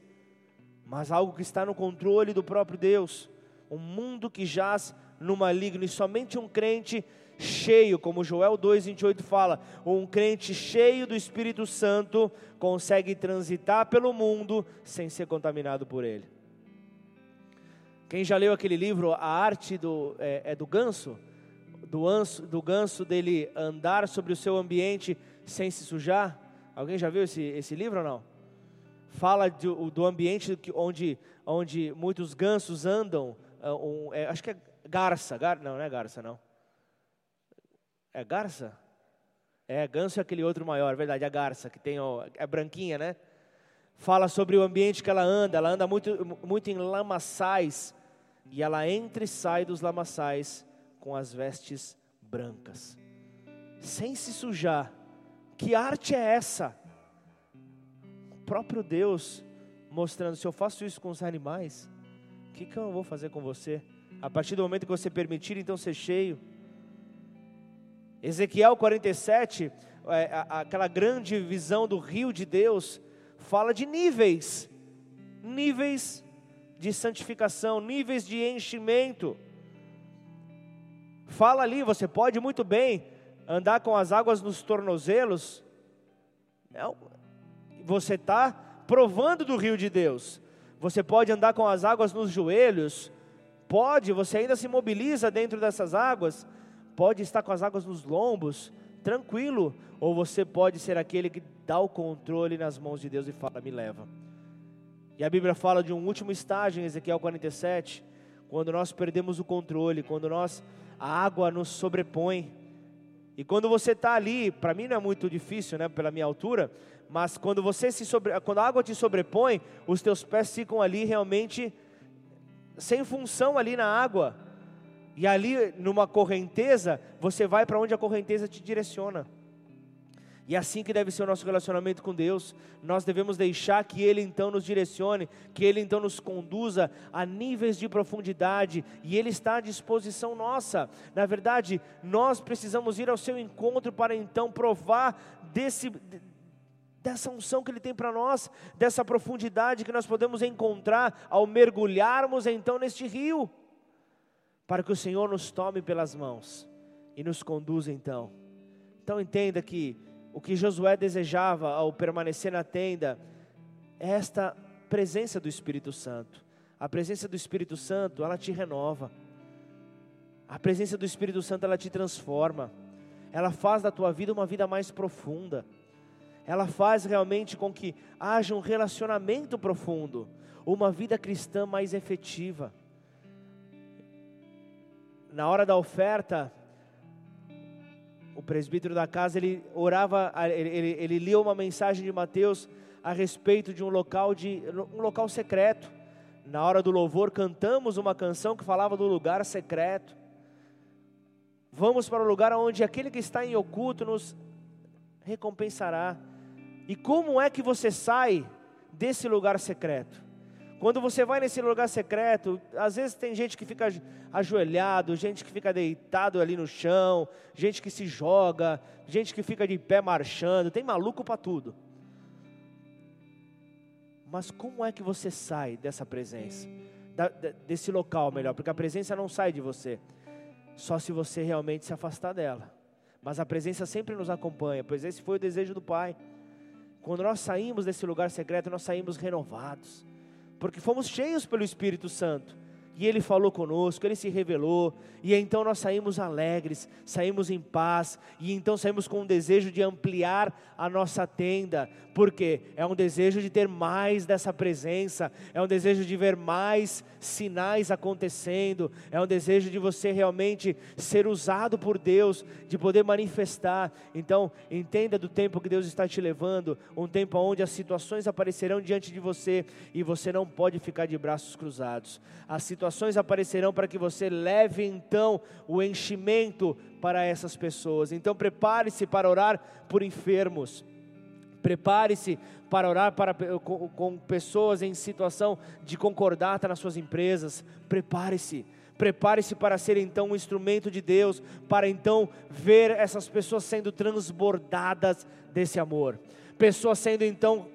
mas algo que está no controle do próprio Deus, um mundo que jaz no maligno e somente um crente cheio, como Joel 2:28 fala, um crente cheio do Espírito Santo consegue transitar pelo mundo sem ser contaminado por ele. Quem já leu aquele livro A Arte do, é, é do Ganso? do, anso, do ganso dele andar sobre o seu ambiente sem se sujar? Alguém já viu esse, esse livro ou não? Fala do, do ambiente onde, onde muitos gansos andam, uh, um, é, acho que é garça, gar, não, não é garça não. É garça? É, ganso é aquele outro maior, é verdade, a garça, que tem, ó, é branquinha, né? Fala sobre o ambiente que ela anda, ela anda muito, muito em lamaçais, e ela entra e sai dos lamaçais com as vestes brancas, sem se sujar. Que arte é essa? O próprio Deus mostrando: se eu faço isso com os animais, o que, que eu vou fazer com você? A partir do momento que você permitir, então ser cheio. Ezequiel 47, é, aquela grande visão do rio de Deus, fala de níveis, níveis de santificação, níveis de enchimento. Fala ali, você pode muito bem andar com as águas nos tornozelos. Não, você está provando do rio de Deus. Você pode andar com as águas nos joelhos. Pode, você ainda se mobiliza dentro dessas águas. pode estar com as águas nos lombos, tranquilo, ou você pode ser aquele que dá o controle nas mãos de Deus e fala: me leva. E a Bíblia fala de um último estágio em Ezequiel 47, quando nós perdemos o controle, quando nós a água nos sobrepõe. E quando você está ali, para mim não é muito difícil, né, pela minha altura, mas quando você se sobre, quando a água te sobrepõe, os teus pés ficam ali realmente sem função ali na água. E ali numa correnteza, você vai para onde a correnteza te direciona. E assim que deve ser o nosso relacionamento com Deus. Nós devemos deixar que Ele então nos direcione, que Ele então nos conduza a níveis de profundidade, e Ele está à disposição nossa. Na verdade, nós precisamos ir ao seu encontro para então provar desse, dessa unção que Ele tem para nós, dessa profundidade que nós podemos encontrar ao mergulharmos então neste rio, para que o Senhor nos tome pelas mãos e nos conduza então. Então entenda que o que Josué desejava ao permanecer na tenda é esta presença do Espírito Santo. A presença do Espírito Santo, ela te renova. A presença do Espírito Santo, ela te transforma. Ela faz da tua vida uma vida mais profunda. Ela faz realmente com que haja um relacionamento profundo, uma vida cristã mais efetiva. Na hora da oferta, o presbítero da casa, ele orava, ele, ele, ele lia uma mensagem de Mateus a respeito de um local de um local secreto. Na hora do louvor cantamos uma canção que falava do lugar secreto. Vamos para o lugar onde aquele que está em oculto nos recompensará. E como é que você sai desse lugar secreto? Quando você vai nesse lugar secreto, às vezes tem gente que fica ajoelhado, gente que fica deitado ali no chão, gente que se joga, gente que fica de pé marchando, tem maluco para tudo. Mas como é que você sai dessa presença? Da, desse local, melhor, porque a presença não sai de você, só se você realmente se afastar dela. Mas a presença sempre nos acompanha, pois esse foi o desejo do Pai. Quando nós saímos desse lugar secreto, nós saímos renovados porque fomos cheios pelo Espírito Santo. E Ele falou conosco, Ele se revelou, e então nós saímos alegres, saímos em paz, e então saímos com um desejo de ampliar a nossa tenda, porque é um desejo de ter mais dessa presença, é um desejo de ver mais sinais acontecendo, é um desejo de você realmente ser usado por Deus, de poder manifestar. Então, entenda do tempo que Deus está te levando, um tempo onde as situações aparecerão diante de você e você não pode ficar de braços cruzados. Aparecerão para que você leve então o enchimento para essas pessoas. Então prepare-se para orar por enfermos. Prepare-se para orar para, com, com pessoas em situação de concordata nas suas empresas. Prepare-se. Prepare-se para ser então um instrumento de Deus, para então ver essas pessoas sendo transbordadas desse amor. Pessoas sendo então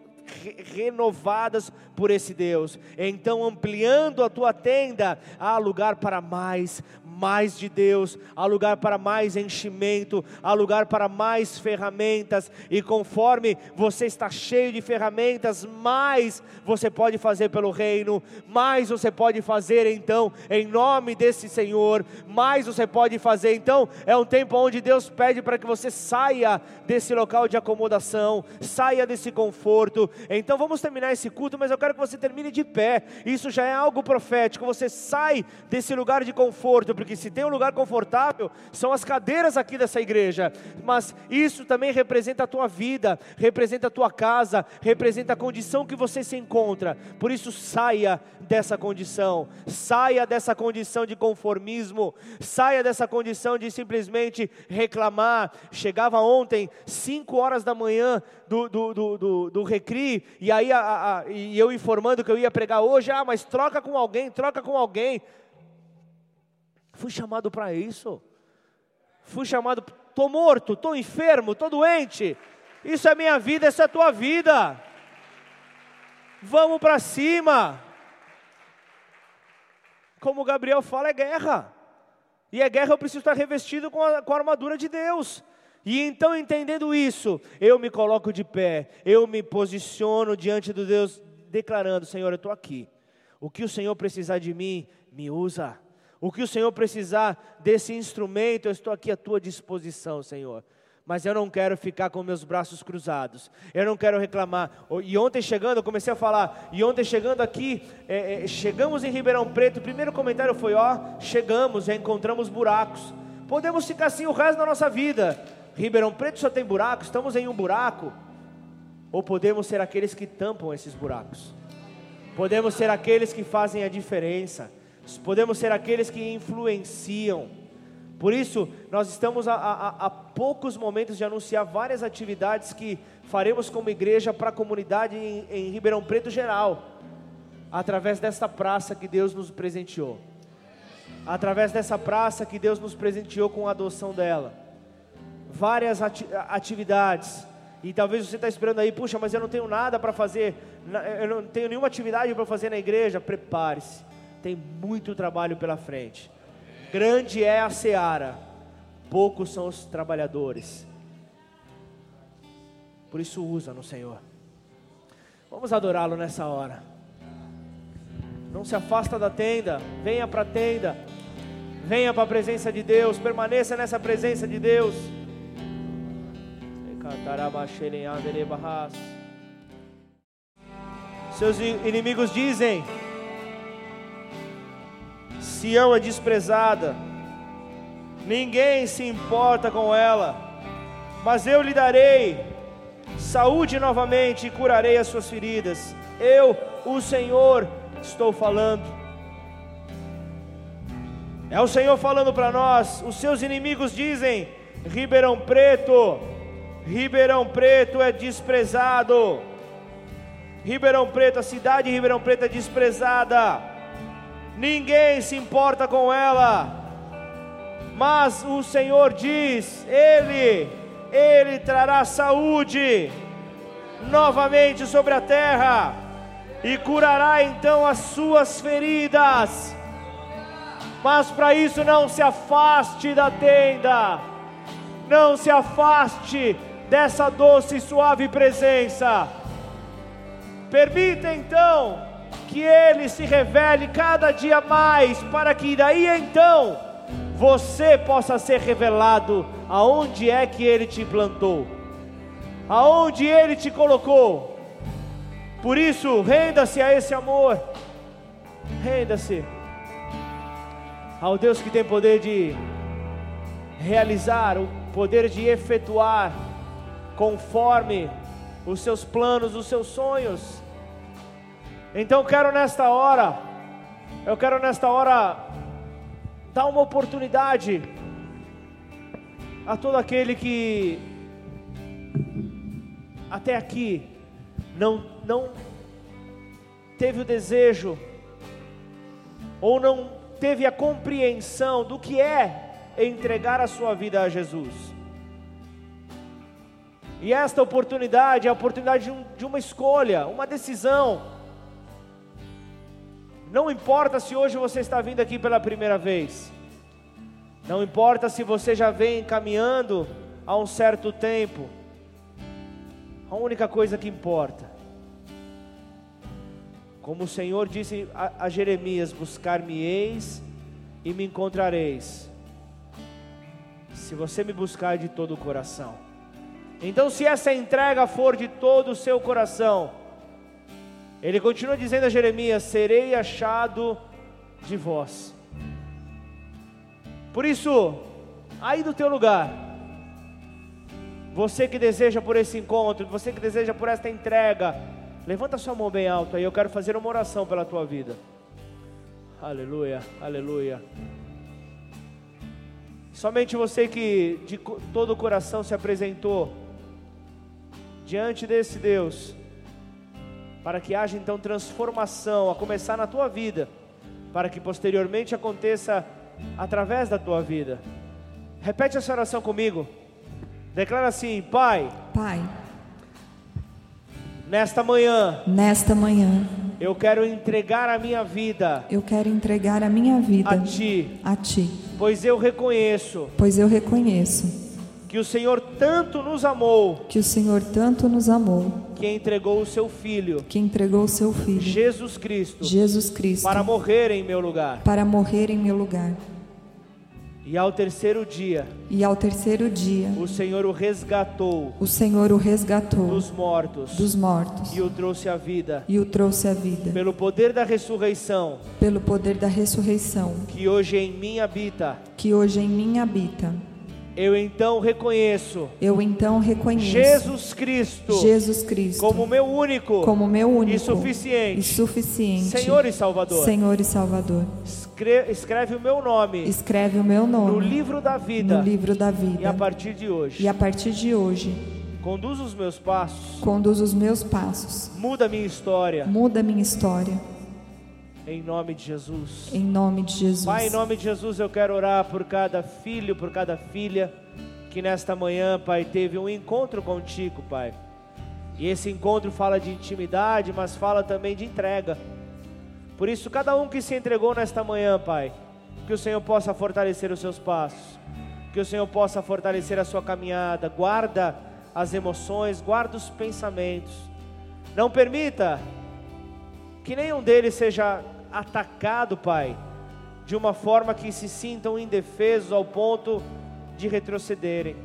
renovadas por esse Deus. Então, ampliando a tua tenda, há lugar para mais, mais de Deus, há lugar para mais enchimento, há lugar para mais ferramentas, e conforme você está cheio de ferramentas, mais você pode fazer pelo reino, mais você pode fazer então em nome desse Senhor, mais você pode fazer. Então, é um tempo onde Deus pede para que você saia desse local de acomodação, saia desse conforto. Então, vamos terminar esse culto, mas eu quero que você termine de pé. Isso já é algo profético. Você sai desse lugar de conforto, porque se tem um lugar confortável, são as cadeiras aqui dessa igreja, mas isso também representa a tua vida, representa a tua casa, representa a condição que você se encontra. Por isso, saia dessa condição, saia dessa condição de conformismo, saia dessa condição de simplesmente reclamar. Chegava ontem, 5 horas da manhã do, do, do, do, do E aí a, a, e eu informando que eu ia pregar hoje, ah, mas troca com alguém, troca com alguém. Fui chamado para isso. Fui chamado, estou morto, estou enfermo, estou doente. Isso é minha vida, essa é a tua vida. Vamos para cima. Como Gabriel fala, é guerra. E é guerra, eu preciso estar revestido com a, com a armadura de Deus. E então, entendendo isso, eu me coloco de pé, eu me posiciono diante do Deus, declarando: Senhor, eu estou aqui. O que o Senhor precisar de mim, me usa. O que o Senhor precisar desse instrumento, eu estou aqui à tua disposição, Senhor. Mas eu não quero ficar com meus braços cruzados. Eu não quero reclamar. E ontem chegando, eu comecei a falar. E ontem chegando aqui, é, é, chegamos em Ribeirão Preto. O primeiro comentário foi: ó, chegamos, já encontramos buracos. Podemos ficar assim o resto da nossa vida. Ribeirão Preto só tem buraco, estamos em um buraco. Ou podemos ser aqueles que tampam esses buracos. Podemos ser aqueles que fazem a diferença podemos ser aqueles que influenciam. Por isso, nós estamos a, a, a, poucos momentos de anunciar várias atividades que faremos como igreja para a comunidade em, em Ribeirão Preto geral, através desta praça que Deus nos presenteou, através dessa praça que Deus nos presenteou com a adoção dela. Várias ati atividades, e talvez você está esperando aí, puxa, mas eu não tenho nada para fazer, eu não tenho nenhuma atividade para fazer na igreja. Prepare-se tem muito trabalho pela frente. Grande é a seara, poucos são os trabalhadores. Por isso, usa no Senhor. Vamos adorá-lo nessa hora. Não se afasta da tenda, venha para a tenda, venha para a presença de Deus, permaneça nessa presença de Deus. Seus inimigos dizem: Sião é desprezada, ninguém se importa com ela, mas eu lhe darei saúde novamente e curarei as suas feridas. Eu, o Senhor, estou falando. É o Senhor falando para nós. Os seus inimigos dizem: Ribeirão Preto, Ribeirão Preto é desprezado. Ribeirão Preto, a cidade de Ribeirão Preto é desprezada ninguém se importa com ela. Mas o Senhor diz: Ele, Ele trará saúde novamente sobre a terra e curará então as suas feridas. Mas para isso não se afaste da tenda, não se afaste dessa doce e suave presença. Permita então que Ele se revele cada dia mais, para que daí então você possa ser revelado aonde é que Ele te plantou, aonde Ele te colocou. Por isso, renda-se a esse amor, renda-se ao Deus que tem poder de realizar, o poder de efetuar conforme os seus planos, os seus sonhos. Então eu quero nesta hora, eu quero nesta hora dar uma oportunidade a todo aquele que até aqui não não teve o desejo ou não teve a compreensão do que é entregar a sua vida a Jesus. E esta oportunidade é a oportunidade de, um, de uma escolha, uma decisão não importa se hoje você está vindo aqui pela primeira vez. Não importa se você já vem caminhando há um certo tempo. A única coisa que importa, como o Senhor disse a, a Jeremias: Buscar-me-eis e me encontrareis, se você me buscar de todo o coração. Então, se essa entrega for de todo o seu coração, ele continua dizendo a Jeremias: Serei achado de vós. Por isso, aí do teu lugar, você que deseja por esse encontro, você que deseja por esta entrega, levanta sua mão bem alto aí, eu quero fazer uma oração pela tua vida. Aleluia, aleluia. Somente você que de todo o coração se apresentou diante desse Deus para que haja então transformação, a começar na tua vida, para que posteriormente aconteça através da tua vida. Repete essa oração comigo. Declara assim: Pai. Pai. Nesta manhã. Nesta manhã. Eu quero entregar a minha vida. Eu quero entregar a minha vida a ti. A ti. Pois eu reconheço. Pois eu reconheço que o Senhor tanto nos amou, que o Senhor tanto nos amou, que entregou o seu Filho, que entregou o seu Filho, Jesus Cristo, Jesus Cristo, para morrer em meu lugar. para morrer em meu lugar. E ao terceiro dia, E ao terceiro dia, o Senhor o resgatou o Senhor o resgatou dos mortos dos mortos e o trouxe à vida. e o trouxe à vida, Pelo poder da ressurreição, pelo poder da ressurreição, que hoje em mim habita, que hoje em mim habita. Eu então reconheço Eu então reconheço Jesus Cristo Jesus Cristo como meu único como meu único e suficiente e suficiente Senhor e Salvador. Senhor e Salvador. Escre- escreve o meu nome Escreve o meu no nome livro da vida no livro da e a vida. partir de hoje, E a partir de hoje, conduz os meus passos, conduz os meus passos. muda minha história, Muda a minha história. Em nome de Jesus. Em nome de Jesus. Pai, em nome de Jesus, eu quero orar por cada filho, por cada filha que nesta manhã, Pai, teve um encontro contigo, Pai. E esse encontro fala de intimidade, mas fala também de entrega. Por isso, cada um que se entregou nesta manhã, Pai, que o Senhor possa fortalecer os seus passos, que o Senhor possa fortalecer a sua caminhada, guarda as emoções, guarda os pensamentos. Não permita que nenhum deles seja atacado, Pai, de uma forma que se sintam indefesos ao ponto de retrocederem,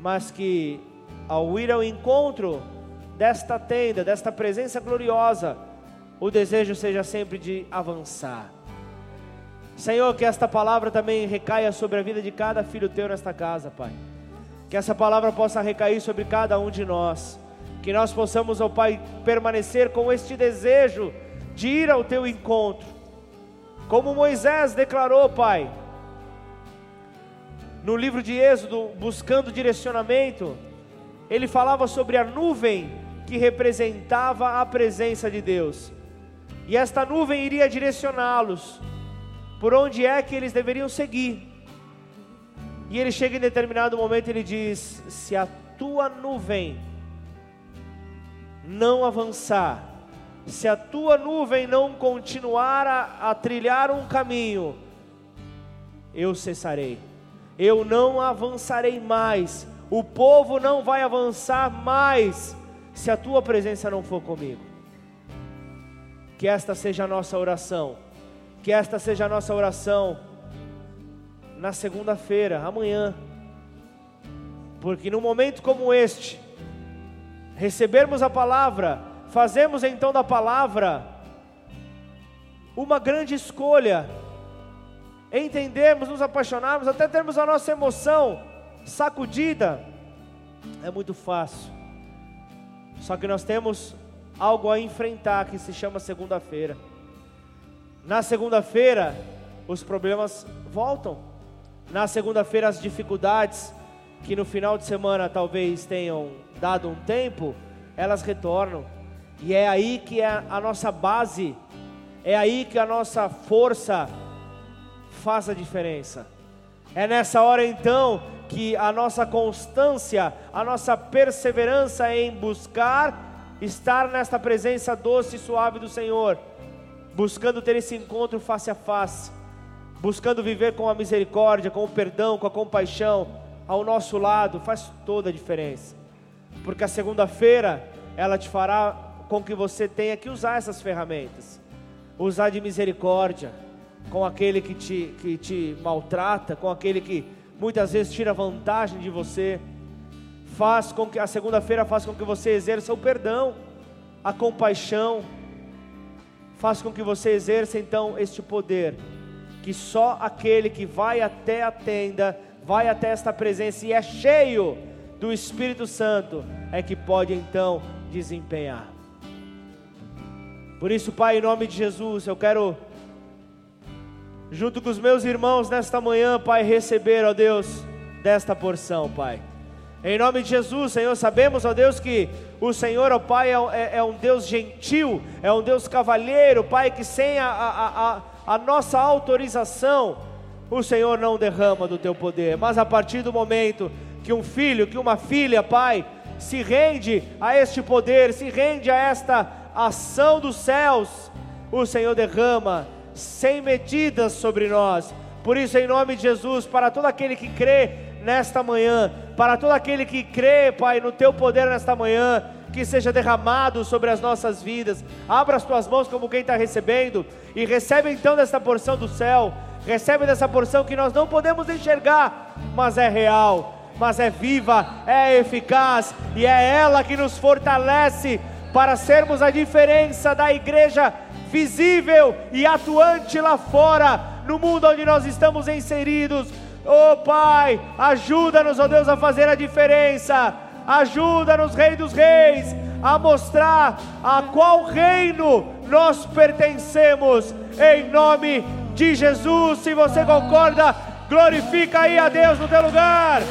mas que ao ir ao encontro desta tenda, desta presença gloriosa, o desejo seja sempre de avançar. Senhor, que esta palavra também recaia sobre a vida de cada filho teu nesta casa, Pai. Que essa palavra possa recair sobre cada um de nós. Que nós possamos, ó Pai, permanecer com este desejo de ir ao teu encontro. Como Moisés declarou, Pai, no livro de Êxodo, buscando direcionamento, ele falava sobre a nuvem que representava a presença de Deus. E esta nuvem iria direcioná-los por onde é que eles deveriam seguir. E ele chega em determinado momento e ele diz: Se a tua nuvem não avançar, se a tua nuvem não continuar a, a trilhar um caminho, eu cessarei, eu não avançarei mais, o povo não vai avançar mais, se a tua presença não for comigo. Que esta seja a nossa oração, que esta seja a nossa oração na segunda-feira, amanhã, porque num momento como este, recebermos a palavra, fazemos então da palavra uma grande escolha, entendermos, nos apaixonarmos, até termos a nossa emoção sacudida, é muito fácil. Só que nós temos algo a enfrentar que se chama segunda-feira. Na segunda-feira, os problemas voltam. Na segunda-feira, as dificuldades que no final de semana talvez tenham dado um tempo, elas retornam. E é aí que é a nossa base, é aí que a nossa força faz a diferença. É nessa hora então que a nossa constância, a nossa perseverança em buscar estar nesta presença doce e suave do Senhor, buscando ter esse encontro face a face, buscando viver com a misericórdia, com o perdão, com a compaixão ao nosso lado, faz toda a diferença. Porque a segunda-feira ela te fará com que você tenha que usar essas ferramentas. Usar de misericórdia com aquele que te, que te maltrata, com aquele que muitas vezes tira vantagem de você. Faz com que a segunda-feira faz com que você exerça o perdão, a compaixão. Faz com que você exerça então este poder que só aquele que vai até a tenda, vai até esta presença e é cheio do Espírito Santo é que pode então desempenhar. Por isso, Pai, em nome de Jesus, eu quero, junto com os meus irmãos nesta manhã, Pai, receber, ó Deus, desta porção, Pai. Em nome de Jesus, Senhor, sabemos, ó Deus, que o Senhor, ó Pai, é, é, é um Deus gentil, é um Deus cavalheiro, Pai, que sem a, a, a, a nossa autorização, o Senhor não derrama do teu poder, mas a partir do momento que um filho, que uma filha, Pai, se rende a este poder, se rende a esta ação dos céus, o Senhor derrama sem medidas sobre nós. Por isso, em nome de Jesus, para todo aquele que crê nesta manhã, para todo aquele que crê, Pai, no teu poder nesta manhã, que seja derramado sobre as nossas vidas. Abra as tuas mãos como quem está recebendo e recebe então dessa porção do céu, recebe dessa porção que nós não podemos enxergar, mas é real, mas é viva, é eficaz e é ela que nos fortalece para sermos a diferença da igreja visível e atuante lá fora, no mundo onde nós estamos inseridos. Oh Pai, ajuda-nos, ó oh Deus, a fazer a diferença. Ajuda-nos, Rei dos Reis, a mostrar a qual reino nós pertencemos. Em nome de Jesus, se você concorda, glorifica aí a Deus no teu lugar.